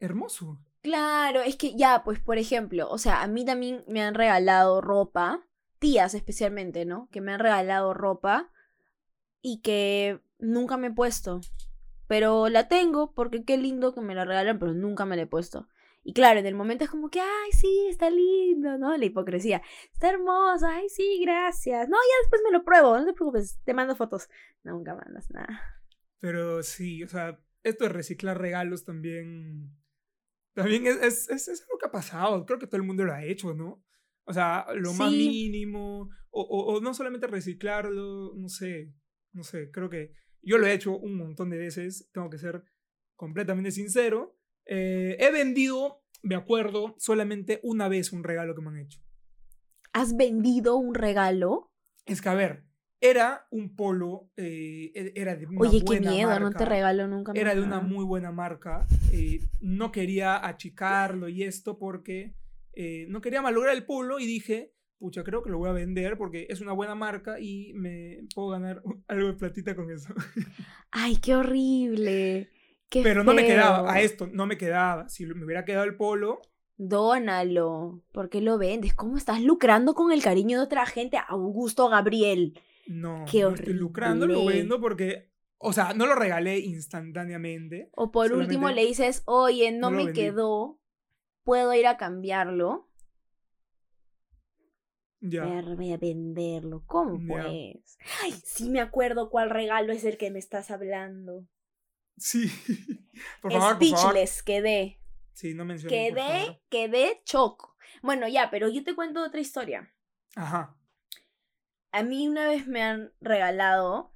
Hermoso. Claro, es que ya, pues por ejemplo, o sea, a mí también me han regalado ropa, tías especialmente, ¿no? Que me han regalado ropa y que nunca me he puesto. Pero la tengo porque qué lindo que me la regalan, pero nunca me la he puesto. Y claro, en el momento es como que, ay, sí, está lindo, ¿no? La hipocresía. Está hermoso, ay, sí, gracias. No, ya después me lo pruebo, no te preocupes, te mando fotos. Nunca mandas nada. Pero sí, o sea, esto de reciclar regalos también. También es, es, es, es algo que ha pasado. Creo que todo el mundo lo ha hecho, ¿no? O sea, lo más mínimo. O, o, o no solamente reciclarlo, no sé. No sé, creo que yo lo he hecho un montón de veces. Tengo que ser completamente sincero. Eh, he vendido, me acuerdo, solamente una vez un regalo que me han hecho. ¿Has vendido un regalo? Es que, a ver, era un polo, eh, e- era de una Oye, qué buena miedo, no marca. te regalo nunca Era de una muy buena marca. eh, no quería achicarlo y esto porque eh, no quería malograr el polo y dije, pucha, creo que lo voy a vender porque es una buena marca y me puedo ganar algo de platita con eso. Ay, qué horrible. Qué Pero no me quedaba, a esto no me quedaba. Si me hubiera quedado el polo, Dónalo. ¿Por qué lo vendes? ¿Cómo estás lucrando con el cariño de otra gente? Augusto Gabriel. no, Qué no estoy lucrando, lo horrible. vendo porque, o sea, no lo regalé instantáneamente. O por último le dices, oye, no, me vendí. quedó. ¿Puedo ir a cambiarlo? Ya. Ver, Voy a venderlo. ¿Cómo Ya. pues? Ay, sí me acuerdo cuál regalo es el que me estás hablando. Sí. Por favor, por favor. Speechless, quedé. Sí, no mencioné. por Quedé, favor. quedé choco. Bueno, ya, pero yo te cuento otra historia. Ajá. A mí una vez me han regalado.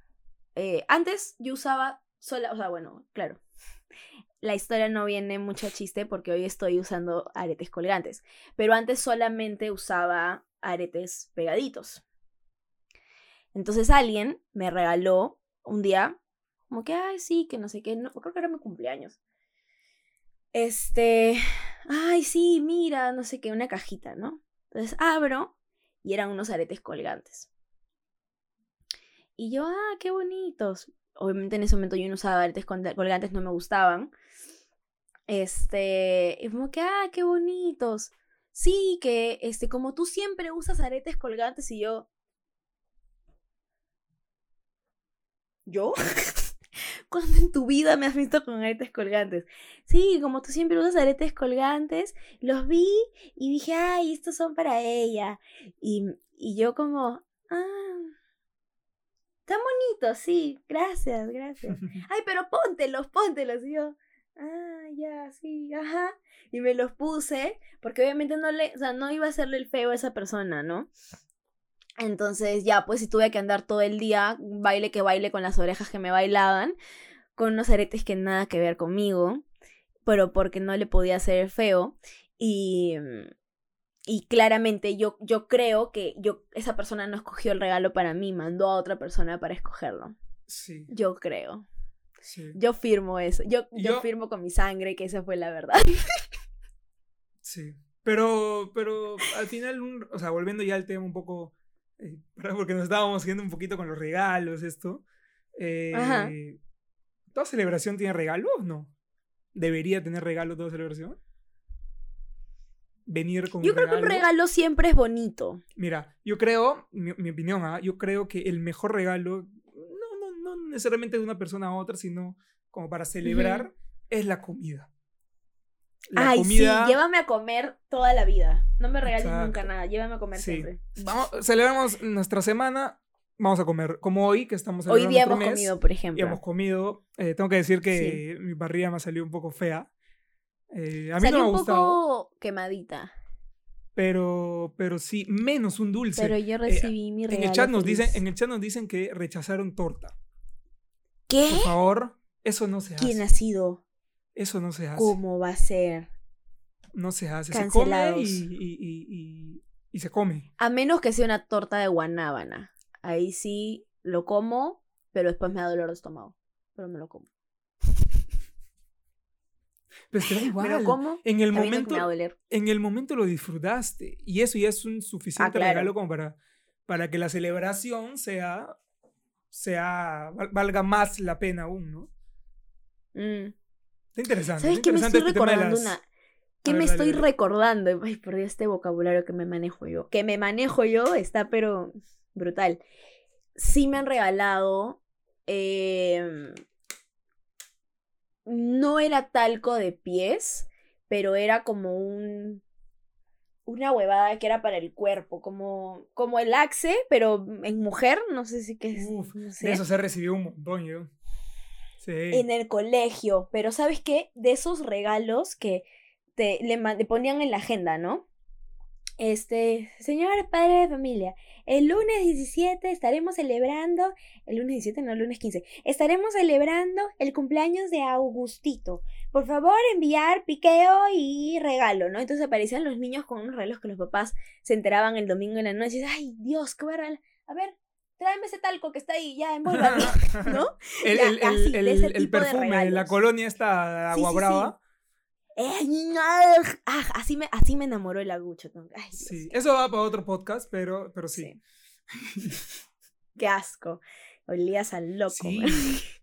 eh, antes yo usaba sola, o sea, bueno, claro. La historia no viene mucho a chiste porque hoy estoy usando aretes colgantes. Pero antes solamente usaba aretes pegaditos. Entonces alguien me regaló un día, como que, ay, sí, que no sé qué, no, creo que era mi cumpleaños. Este, ay, sí, mira, no sé qué, una cajita, ¿no? Entonces abro y eran unos aretes colgantes. Y yo, ah, qué bonitos. Obviamente en ese momento yo no usaba aretes col- colgantes, no me gustaban. Este, como que, ah, qué bonitos. Sí, que, este, como tú siempre usas aretes colgantes y yo... ¿Yo? ¿Cuándo en tu vida me has visto con aretes colgantes? Sí, como tú siempre usas aretes colgantes, los vi y dije, ay, estos son para ella. Y, y yo como, ah, están bonitos, sí, gracias, gracias. Ay, pero póntelos, póntelos. Y yo, ah, ya, sí, ajá. Y me los puse, porque obviamente no le, o sea, no iba a hacerle el feo a esa persona, ¿no? Entonces ya, pues si tuve que andar todo el día, baile que baile con las orejas que me bailaban, con unos aretes que nada que ver conmigo, pero porque no le podía hacer el feo. Y, y claramente yo, yo creo que yo, esa persona no escogió el regalo para mí, mandó a otra persona para escogerlo. Sí, Yo creo. Sí. Yo firmo eso. Yo, yo, Yo- firmo con mi sangre que esa fue la verdad. Sí. Pero, pero al final, un- o sea, volviendo ya al tema un poco, eh, porque nos estábamos yendo un poquito con los regalos, esto. eh, Ajá. ¿Toda celebración tiene regalo o no? ¿Debería tener regalo toda celebración? Venir con Yo creo que un regalo. siempre es bonito. Mira, yo creo, mi, mi opinión, ¿ah? yo creo que el mejor regalo, necesariamente de una persona a otra, sino como para celebrar, es la comida. La Ay, comida. sí, llévame a comer toda la vida. No me regales Exacto. nunca nada, llévame a comer Sí. siempre. Vamos, celebramos nuestra semana, vamos a comer. Como hoy, que estamos Hoy día hemos mes, comido, por Y ejemplo. hemos comido. eh, tengo que decir que mi parrilla me ha salido un poco fea. Eh, a mí Salió no me ha un gustado, poco quemadita, pero, pero sí, menos un dulce. pero yo recibí mi en regalo. el, chat nos feliz. dicen, en el chat nos dicen que rechazaron torta. ¿Qué? Por favor, eso no se ¿Quién hace. ha sido? Eso no se hace. ¿Cómo va a ser? No se hace. Se come Cancelados. y, y- y- y se come. A menos que sea una torta de guanábana. Ahí sí lo como, pero después me da dolor de estómago. Pero me lo como. Pero te da igual. Me lo como. en el que momento me va a doler. en el momento lo disfrutaste. Y eso ya es un suficiente Ah, claro. regalo como para, para que la celebración sea, sea, val- valga más la pena aún, ¿no? Mm. Está interesante. ¿Sabes qué me estoy este recordando las- una? ¿Qué ver, me dale, estoy dale. recordando? Ay, por Dios, este vocabulario que me manejo yo. Que me manejo yo está, pero brutal. Sí me han regalado. em, no era talco de pies, pero era como un. Una huevada que era para el cuerpo, como, como el Axe, pero en mujer, no sé si qué es. Uf, no sé De eso se recibió un montón yo. Sí. en el colegio. Pero ¿sabes qué? De esos regalos que te le, ponían en la agenda, ¿no? Este, señor padre de familia, el lunes 17 estaremos celebrando, el lunes 17, no, el lunes 15, estaremos celebrando el cumpleaños de Augustito. Por favor, enviar piqueo y regalo, ¿no? Entonces aparecían los niños con unos regalos que los papás se enteraban el domingo en la noche y dices, ay, Dios, qué voy a ver, tráeme ese talco que está ahí, ya, envuélvalo, ¿no? el, Ya, el- el- así, de el- ese el tipo de perfume, la colonia esta Sí, agua sí, brava. Eh, ah, así, me, así me enamoró el agucho. Ay, Sí, eso va para otro podcast, pero, pero sí. Qué asco. Olías al loco. Sí,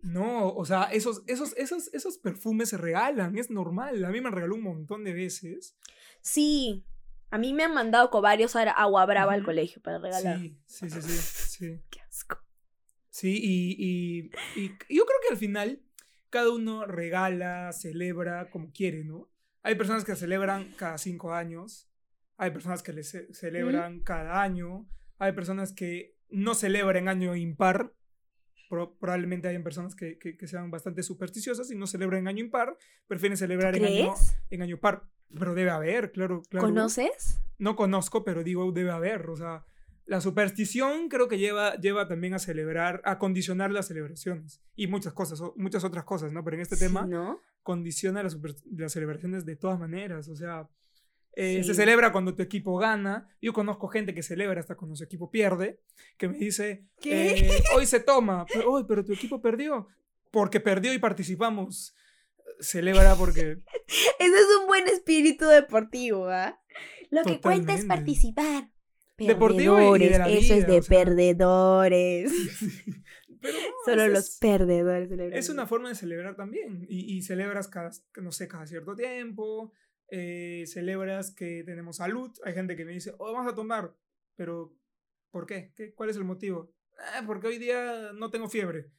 no, o sea, esos, esos, esos, esos perfumes se regalan, es normal. A mí me han regalado un montón de veces. Sí. A mí me han mandado con varios a- agua brava al colegio para regalar. Sí, sí, sí, sí, sí. Qué asco. Sí, y, y, y yo creo que al final cada uno regala, celebra como quiere, ¿no? Hay personas que celebran cada cinco años, hay personas que le ce- celebran cada año, hay personas que no celebran año impar, Pro- probablemente hayan personas que, que, que sean bastante supersticiosas y no celebran en año impar, prefieren celebrar en año, en año par. Pero debe haber, claro, claro. ¿Conoces? No conozco, pero digo, debe haber. O sea, la superstición creo que lleva, lleva también a celebrar, a condicionar las celebraciones. Y muchas cosas, muchas otras cosas, ¿no? Pero en este Sí, tema ¿no? condiciona las, super- las celebraciones de todas maneras. O sea, eh, se celebra cuando tu equipo gana. Yo conozco gente que celebra hasta cuando su equipo pierde, que me dice, ¿Qué? eh, hoy se toma, pero, "Uy, pero tu equipo perdió. Porque perdió y participamos. Celebra porque... Ese es un buen espíritu deportivo, ¿ah? Lo que cuenta es participar. Deportivo y- y de la Eso es de o sea. perdedores. Pero no, Solo los es- perdedores celebran. Es una forma de celebrar también. Y, y celebras cada, no sé, cada cierto tiempo. eh, celebras que tenemos salud. Hay gente que me dice, oh, vamos a tomar. Pero, ¿por qué? ¿Qué? ¿Cuál es el motivo? "Ah, porque hoy día no tengo fiebre.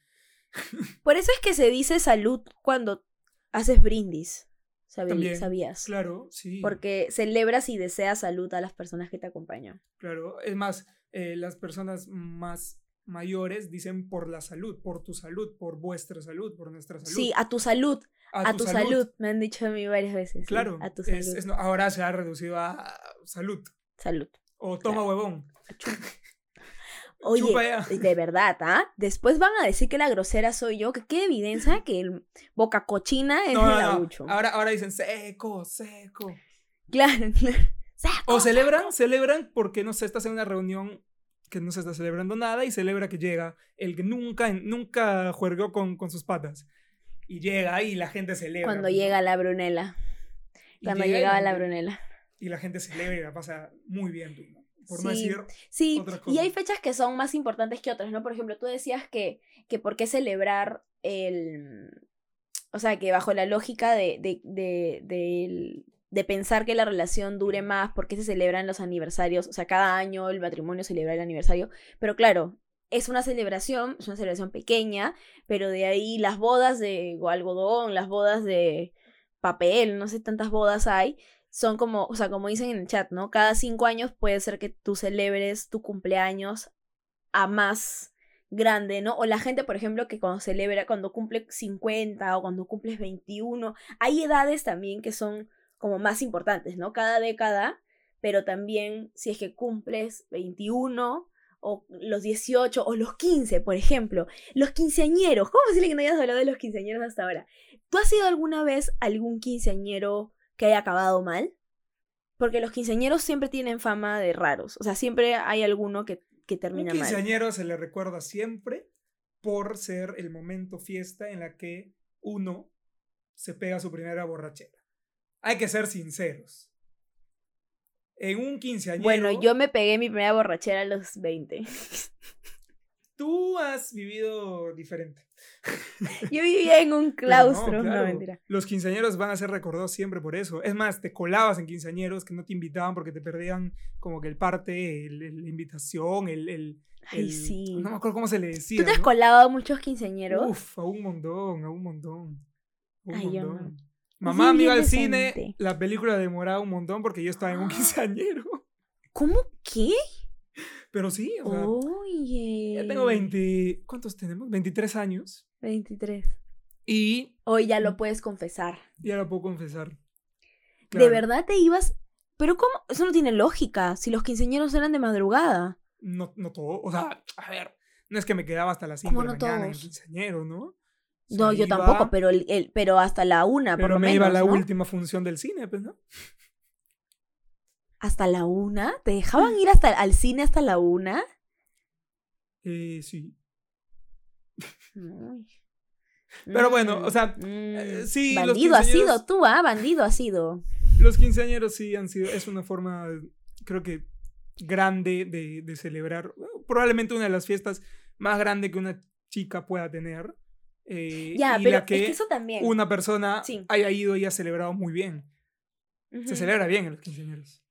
Por eso es que se dice salud cuando haces brindis. Sabi- También, ¿Sabías? Claro, sí. Porque celebras y deseas salud a las personas que te acompañan. Claro. Es más, eh, las personas más mayores dicen por la salud, por tu salud, por vuestra salud, por nuestra salud. Sí, a tu salud. A, tu, salud. Me han dicho a mí varias veces. sí, Claro. A tu salud. es- es no- ahora se ha reducido a salud. Salud. O toma huevón. Oye, Chupa ya. de verdad, ¿ah? Después van a decir que la grosera soy yo, que qué evidencia que el boca cochina es No, el no, no. agucho. Ahora, ahora dicen seco, seco. Claro, claro. O celebran, celebran porque, no sé, estás en una reunión que no se está celebrando nada y celebra que llega el que nunca, nunca juergó con, con sus patas. Y llega y la gente celebra. Cuando pues, llega la Brunella. Y Cuando llega llegaba la la Brunella. Y la gente celebra y la pasa muy bien, pues, Por no Sí. decir Sí, otras y hay cosas. fechas que son más importantes que otras, ¿no? Por ejemplo, tú decías que, que por qué celebrar el... O sea, que bajo la lógica de, de, de, del- de pensar que la relación dure más, ¿por qué se celebran los aniversarios? O sea, cada año el matrimonio celebra el aniversario. Pero claro, es una celebración, es una celebración pequeña, pero de ahí las bodas de algodón, las bodas de papel, no sé, tantas bodas hay, son como, o sea, como dicen en el chat, ¿no? Cada cinco años puede ser que tú celebres tu cumpleaños a más grande, ¿no? O la gente, por ejemplo, que cuando celebra, cuando cumple 50 o cuando cumples 21, hay edades también que son como más importantes, ¿no? Cada década, pero también si es que cumples 21 o los 18 o los 15, por ejemplo, los quinceañeros, ¿cómo decirle que no hayas hablado de los quinceañeros hasta ahora? ¿Tú has sido alguna vez algún quinceañero que haya acabado mal? Porque los quinceañeros siempre tienen fama de raros. O sea, siempre hay alguno que, que Un termina mal. quinceañero se le recuerda siempre por ser el momento fiesta en la que uno se pega su primera borrachera. Hay que ser sinceros. En un quinceañero, Bueno, yo me pegué mi primera borrachera a los 20. tú has vivido diferente. Yo vivía en un no, claustro. No, claro, mentira. Los quinceañeros van a ser recordados siempre por eso. Es más, te colabas en quinceañeros que no te invitaban porque te perdían como que el parte, la invitación, el, el- Ay, el- sí. No me acuerdo cómo se le decía. ¿Tú te has ¿no? colado a muchos quinceañeros? Uf, a un montón, a un montón. a Un Ay, yo montón. no. Mamá me iba al cine, la película demoraba un montón porque yo estaba en un quinceañero. ¿Cómo qué? Pero sí, o sea, Oye. ya tengo 20. ¿Cuántos tenemos? 23 años. 23. Y Hoy ya lo puedes confesar. ya lo puedo confesar. ¿De verdad te ibas? Pero ¿cómo? Eso no tiene lógica. Si los quinceañeros eran de madrugada. No, no todo. O sea, a ver, no es que me quedaba hasta las 5 ¿Cómo de la no mañana en quinceañero, ¿no? O sea, No, yo iba, tampoco, pero el, el- pero hasta la una, por Pero lo me menos, iba a la ¿no? última función del cine, pues, ¿no? ¿Hasta la una? ¿Te dejaban ir hasta al cine hasta la una? Eh, sí. Ay. Pero bueno, o sea, Mm, eh, sí, Bandido has sido tú, ¿ah? Bandido has sido. Los quinceañeros sí han sido, es una forma, creo que grande de, de celebrar, probablemente una de las fiestas más grandes que una chica pueda tener. eh, Ya, y pero la que, es que eso también. una persona Sí. haya ido y ha celebrado muy bien. Se celebra bien en los quinceañeros.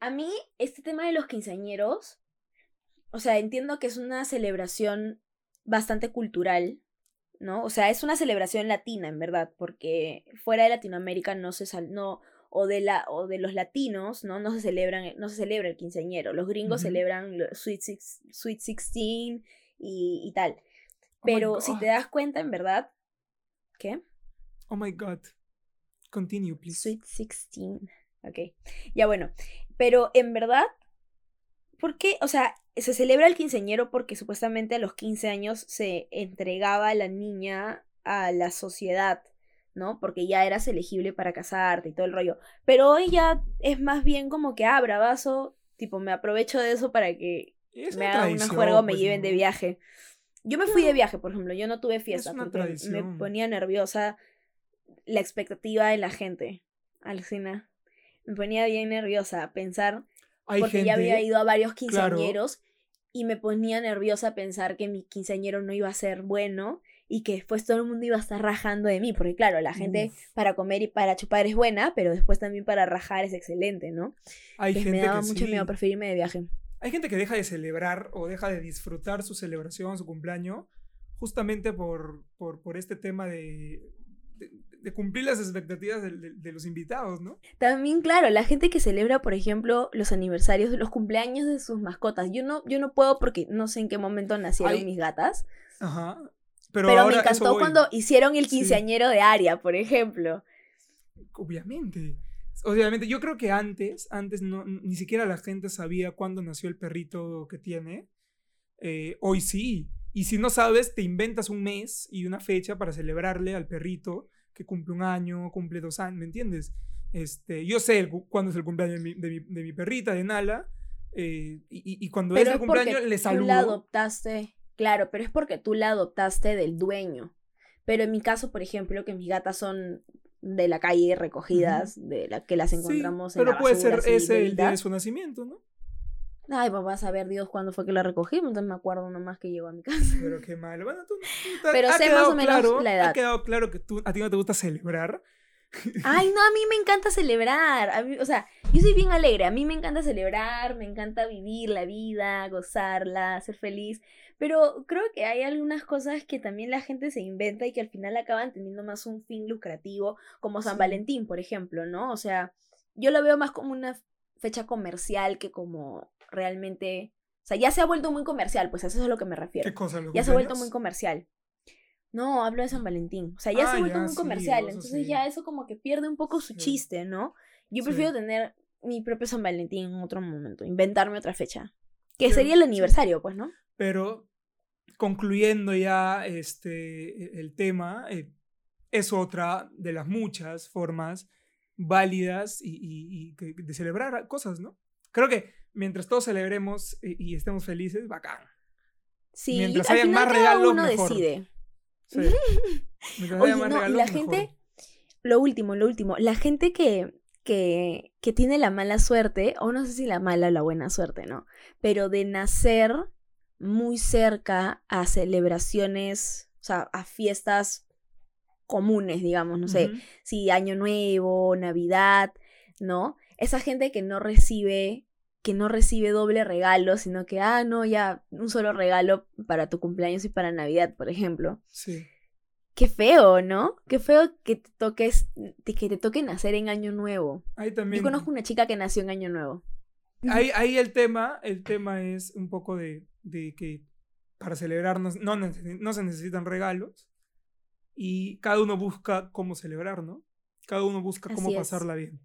A mí, este tema de los quinceañeros, o sea, entiendo que es una celebración bastante cultural, ¿no? O sea, es una celebración latina, en verdad, porque fuera de Latinoamérica no se sal, no, o de la, o de los latinos, ¿no? No se celebran, no se celebra el quinceañero. Los gringos celebran Sweet, Six- Sweet 16 y, y tal. Oh Pero si te das cuenta, en verdad, ¿qué? Oh my god. Continue, please. Sweet 16. Ok. Ya bueno. Pero en verdad, ¿por qué? O sea, se celebra el quinceañero porque supuestamente a los 15 años se entregaba a la niña a la sociedad, ¿no? Porque ya eras elegible para casarte y todo el rollo. Pero hoy ya es más bien como que, ah, bravazo, tipo, me aprovecho de eso para que Es me hagan una tradición, juerga o me pues, lleven de viaje. Yo me fui de viaje, por ejemplo, yo no tuve fiesta porque me ponía nerviosa la expectativa de la gente. Alcina. Me ponía bien nerviosa pensar, Hay porque gente, ya había ido a varios claro. quinceañeros y me ponía nerviosa pensar que mi quinceañero no iba a ser bueno y que después todo el mundo iba a estar rajando de mí, porque claro, la gente Uf, para comer y para chupar es buena, pero después también para rajar es excelente, ¿no? hay gente me daba que mucho sí. miedo preferirme de viaje. Hay gente que deja de celebrar o deja de disfrutar su celebración, su cumpleaños, justamente por, por, por este tema de, de, cumplir las expectativas de, de- de los invitados, ¿no? También, claro, la gente que celebra, por ejemplo, los aniversarios, los cumpleaños de sus mascotas. Yo no, yo no puedo porque no sé en qué momento nacieron Ay, mis gatas. Ajá. Pero, me encantó cuando hicieron el Sí. quinceañero de Aria, por ejemplo. Obviamente. Obviamente, yo creo que antes, antes no, ni siquiera la gente sabía cuándo nació el perrito que tiene. Eh, hoy sí. Y si no sabes, te inventas un mes y una fecha para celebrarle al perrito que cumple un año, cumple dos años, ¿me entiendes? Este, yo sé el cuándo es el cumpleaños de mi, de mi- de mi perrita, de Nala, eh, y, y- cuando Pero es el cumpleaños le tú saludo. la adoptaste. Claro, pero es porque tú la adoptaste del dueño. Pero en mi caso, por ejemplo, que mis gatas son de la calle recogidas, de la que las Sí, encontramos en pero la puede ser ese el día de su nacimiento, ¿no? Ay, papá, a saber Dios cuándo fue que la recogimos, entonces me acuerdo nomás que llegó a mi casa. Pero qué malo. Bueno, tú, tú te- Pero ha sé más o menos claro- la Ha edad. quedado claro que tú, a ti no te gusta celebrar. Ay, no, a mí me encanta celebrar. A mí, o sea, yo soy bien alegre. A mí me encanta celebrar, me encanta vivir la vida, gozarla, ser feliz. Pero creo que hay algunas cosas que también la gente se inventa y que al final acaban teniendo más un fin lucrativo, como San Sí. Valentín, por ejemplo, ¿no? O sea, yo lo veo más como una fecha comercial que como realmente. O sea, ya se ha vuelto muy comercial, pues a eso es a lo que me refiero. ¿Qué cosa? ¿Los Ya se ha vuelto muy comercial. No, hablo de San Valentín. O sea, ya se Ah, ha vuelto ya, muy comercial. entonces sí. ya eso como que pierde un poco su Sí. chiste, ¿no? Yo prefiero tener mi propio San Valentín en otro momento, inventarme otra fecha. Que Yo- sería el aniversario, pues, ¿no? Pero concluyendo ya este, e- el tema, eh, es otra de las muchas formas válidas y, y- y de celebrar cosas, ¿no? Creo que mientras todos celebremos y, y estemos felices, bacán. Sí, Mientras haya más regalos, uno mejor. decide. Sí. Oye, no, regalos, la mejor. gente, lo último, lo último, la gente que, que, que tiene la mala suerte, o no sé si la mala o la buena suerte, ¿no? Pero de nacer muy cerca a celebraciones, o sea, a fiestas comunes, digamos, no sé, si Año Nuevo, Navidad, ¿no? Esa gente que no recibe, que no recibe doble regalo, sino que, ah, no, ya, un solo regalo para tu cumpleaños y para Navidad, por ejemplo. Sí. Qué feo, ¿no? Qué feo que te toques, que te toque nacer en Año Nuevo. Ahí también. Yo conozco una chica que nació en Año Nuevo. Ahí, ahí el tema, el tema es un poco de, de que para celebrarnos no, no se necesitan regalos y cada uno busca cómo celebrar, ¿no? Cada uno busca cómo Así es. pasarla bien.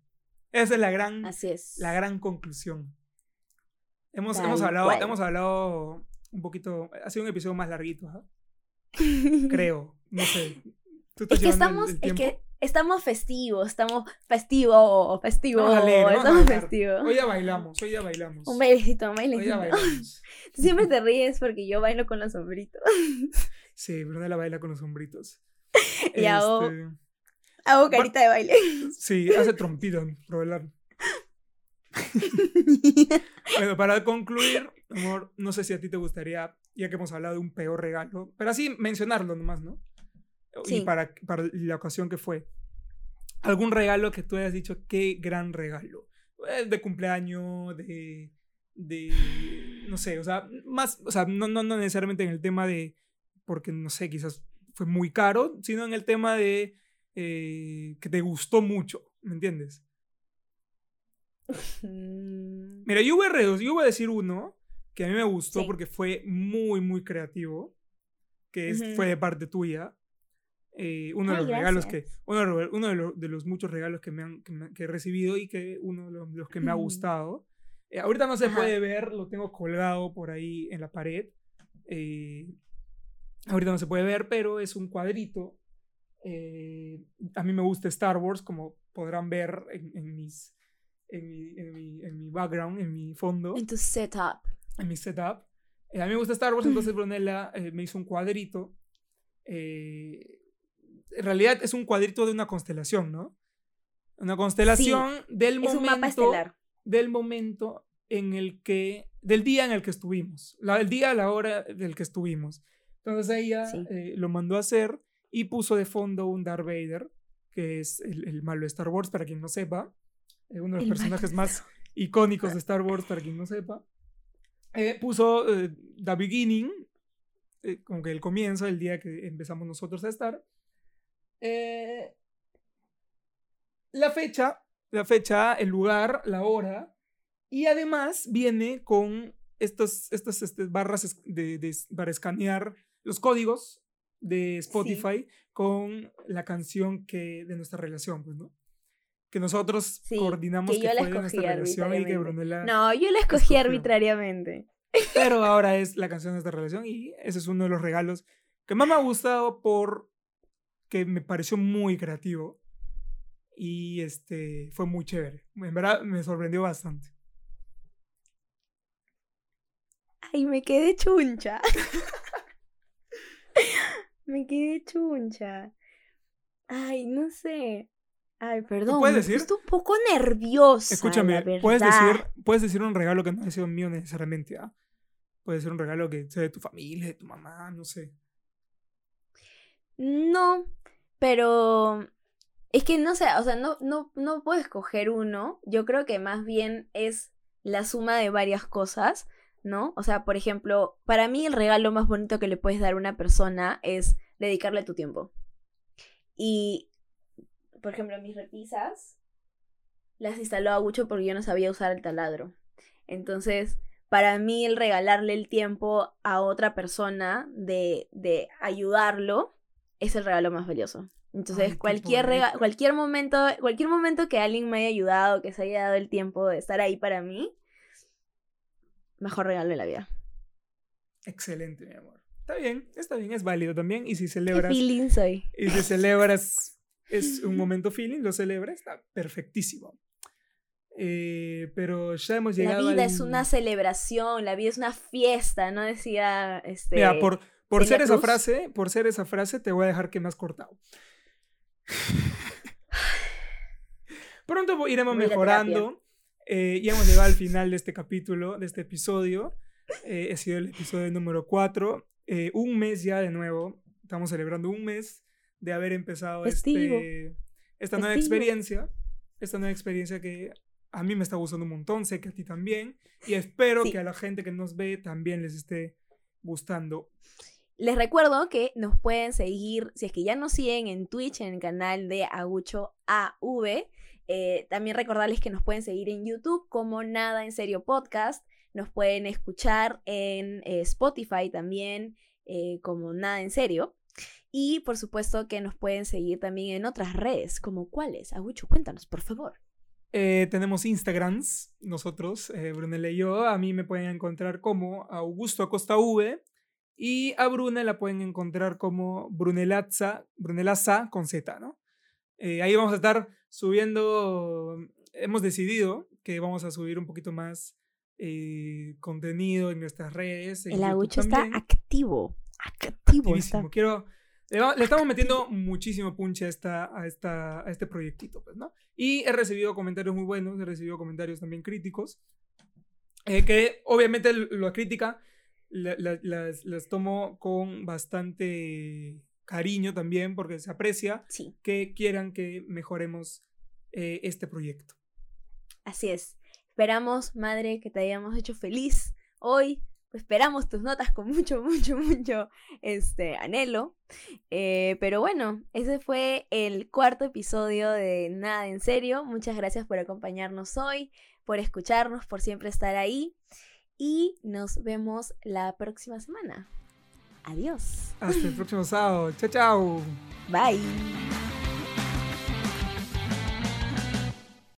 Esa es la gran, Así es. la gran conclusión. Hemos, hemos, hablado, cual. hemos hablado un poquito, ha sido un episodio más larguito, ¿ah? creo, no sé. ¿Tú estás Es que estamos, el- el es que estamos festivos, estamos festivo, festivo, leer, estamos festivos. Hoy ya bailamos, hoy ya bailamos. Un bailecito, un Hoy ya bailecito. bailamos. Tú siempre te ríes porque yo bailo con los sombritos. Sí, Brunella baila con los sombritos. Y hago- Este, Hago carita de baile. Sí, hace trompito por bailar. Bueno, para concluir, amor, no sé si a ti te gustaría, ya que hemos hablado de un peor regalo, pero así mencionarlo nomás, ¿no? Y Sí. para, para la ocasión que fue. Algún regalo que tú hayas dicho, qué gran regalo. Eh, De cumpleaños, de. de. no sé, o sea, más. O sea, no, no, no necesariamente en el tema de. porque no sé, quizás fue muy caro, sino en el tema de. eh, que te gustó mucho, ¿me entiendes? Mm, Mira, yo voy, a yo voy a decir uno que a mí me gustó Sí. porque fue muy, muy creativo, que es- fue de parte tuya. Eh, uno de Ay, los regalos que, uno, de los- uno de, los, de los muchos regalos que, me han, que, me- que he recibido y que uno de los, que me ha gustado. Eh, ahorita no se Ajá. puede ver, lo tengo colgado por ahí en la pared. Eh, ahorita no se puede ver, pero es un cuadrito. Eh, a mí me gusta Star Wars, como podrán ver en, en mis, en, mi, en, mi, en mi background, en mi fondo, En tu setup. en mi setup. Eh, a mí me gusta Star Wars, entonces Brunella eh, me hizo un cuadrito. eh, en realidad es un cuadrito de una constelación, ¿no? Una constelación del Es un mapa momento estelar. del momento en el que, del día en el que estuvimos, la, el día, la hora del que estuvimos. Entonces ella Sí. eh, lo mandó a hacer y puso de fondo un Darth Vader, que es el, el malo de Star Wars, para quien no sepa, eh, uno de los El personajes más icónicos de Star Wars, para quien no sepa. Eh, puso The Beginning, como que el comienzo, el día que empezamos nosotros a estar. La fecha, la fecha, el lugar, la hora, y además viene con estos, estas este, barras de- para escanear los códigos de Spotify con la canción que, de nuestra relación, pues, ¿no? Que nosotros Sí, coordinamos que que, yo la fue de nuestra relación y que. Brunella... No, yo la escogí escogió. arbitrariamente. Pero ahora es la canción de esta relación y ese es uno de los regalos que más me ha gustado por que me pareció muy creativo y este fue muy chévere. En verdad me sorprendió bastante. Ay, me quedé chuncha. me quedé chuncha. Ay, no sé. Ay, perdón. puedes decir? un poco nerviosa. Escúchame, la puedes decir, puedes decir un regalo que no ha sido mío necesariamente, ¿ah? Puede ser un regalo que sea de tu familia, de tu mamá, no sé. No, pero es que no sé, o sea, no, no, no puedo escoger uno. Yo creo que más bien es la suma de varias cosas, ¿no? O sea, por ejemplo, para mí el regalo más bonito que le puedes dar a una persona es dedicarle tu tiempo. Y, por ejemplo, mis repisas las instaló Agucho porque yo no sabía usar el taladro. Entonces, para mí el regalarle el tiempo a otra persona de, de ayudarlo es el regalo más valioso. Entonces, Ay, cualquier, cualquier momento, cualquier momento que alguien me haya ayudado, que se haya dado el tiempo de estar ahí para mí, mejor regalo de la vida. Excelente, mi amor. Está bien, está bien, es válido también. Y si ¿Qué celebras, feeling soy? y si celebras es un momento feeling, lo celebra, está perfectísimo. Eh, pero ya hemos llegado. La vida al- es una celebración, la vida es una fiesta, ¿no? Decía este. Mira, por, por ser esa frase, por ser esa frase, te voy a dejar que me has cortado. Pronto iremos mejorando. Eh, ya hemos llegado al final de este capítulo, de este episodio. Eh, ha sido el episodio número 4. un mes ya de nuevo. Estamos celebrando un mes de haber empezado este, esta nueva Festivo. experiencia. Esta nueva experiencia que a mí me está gustando un montón, sé que a ti también. Y espero Sí. que a la gente que nos ve también les esté gustando. Les recuerdo que nos pueden seguir, si es que ya nos siguen en Twitch, en el canal de Agucho AV. Eh, también recordarles que nos pueden seguir en YouTube como Nada en Serio Podcast. Nos pueden escuchar en eh, Spotify también eh, como Nada en Serio. Y por supuesto que nos pueden seguir también en otras redes, como cuáles. Agucho, cuéntanos, por favor. Tenemos Instagrams, nosotros, eh, Brunella y yo. A mí me pueden encontrar como Augusto Acosta V. Y a Brune la pueden encontrar como Brunelaza, Brunelaza con Z, ¿no? Ahí vamos a estar subiendo. Hemos decidido que vamos a subir un poquito más eh, contenido en nuestras redes. en El Agucho está activo. Activo está. Quiero, le, va- le estamos metiendo muchísimo punche a, esta, a, esta, a este proyectito, pues, ¿no? Y he recibido comentarios muy buenos, he recibido comentarios también críticos, eh, que obviamente la crítica la- la- las, las tomo con bastante cariño también, porque se aprecia Sí. que quieran que mejoremos eh, este proyecto. Así es. Esperamos, madre, que te hayamos hecho feliz hoy. Esperamos tus notas con mucho, mucho, mucho este, anhelo. Eh, pero bueno, ese fue el cuarto episodio de Nada en Serio. Muchas gracias por acompañarnos hoy, por escucharnos, por siempre estar ahí. Y nos vemos la próxima semana. Adiós. Hasta el próximo sábado. Chao, chao. Bye.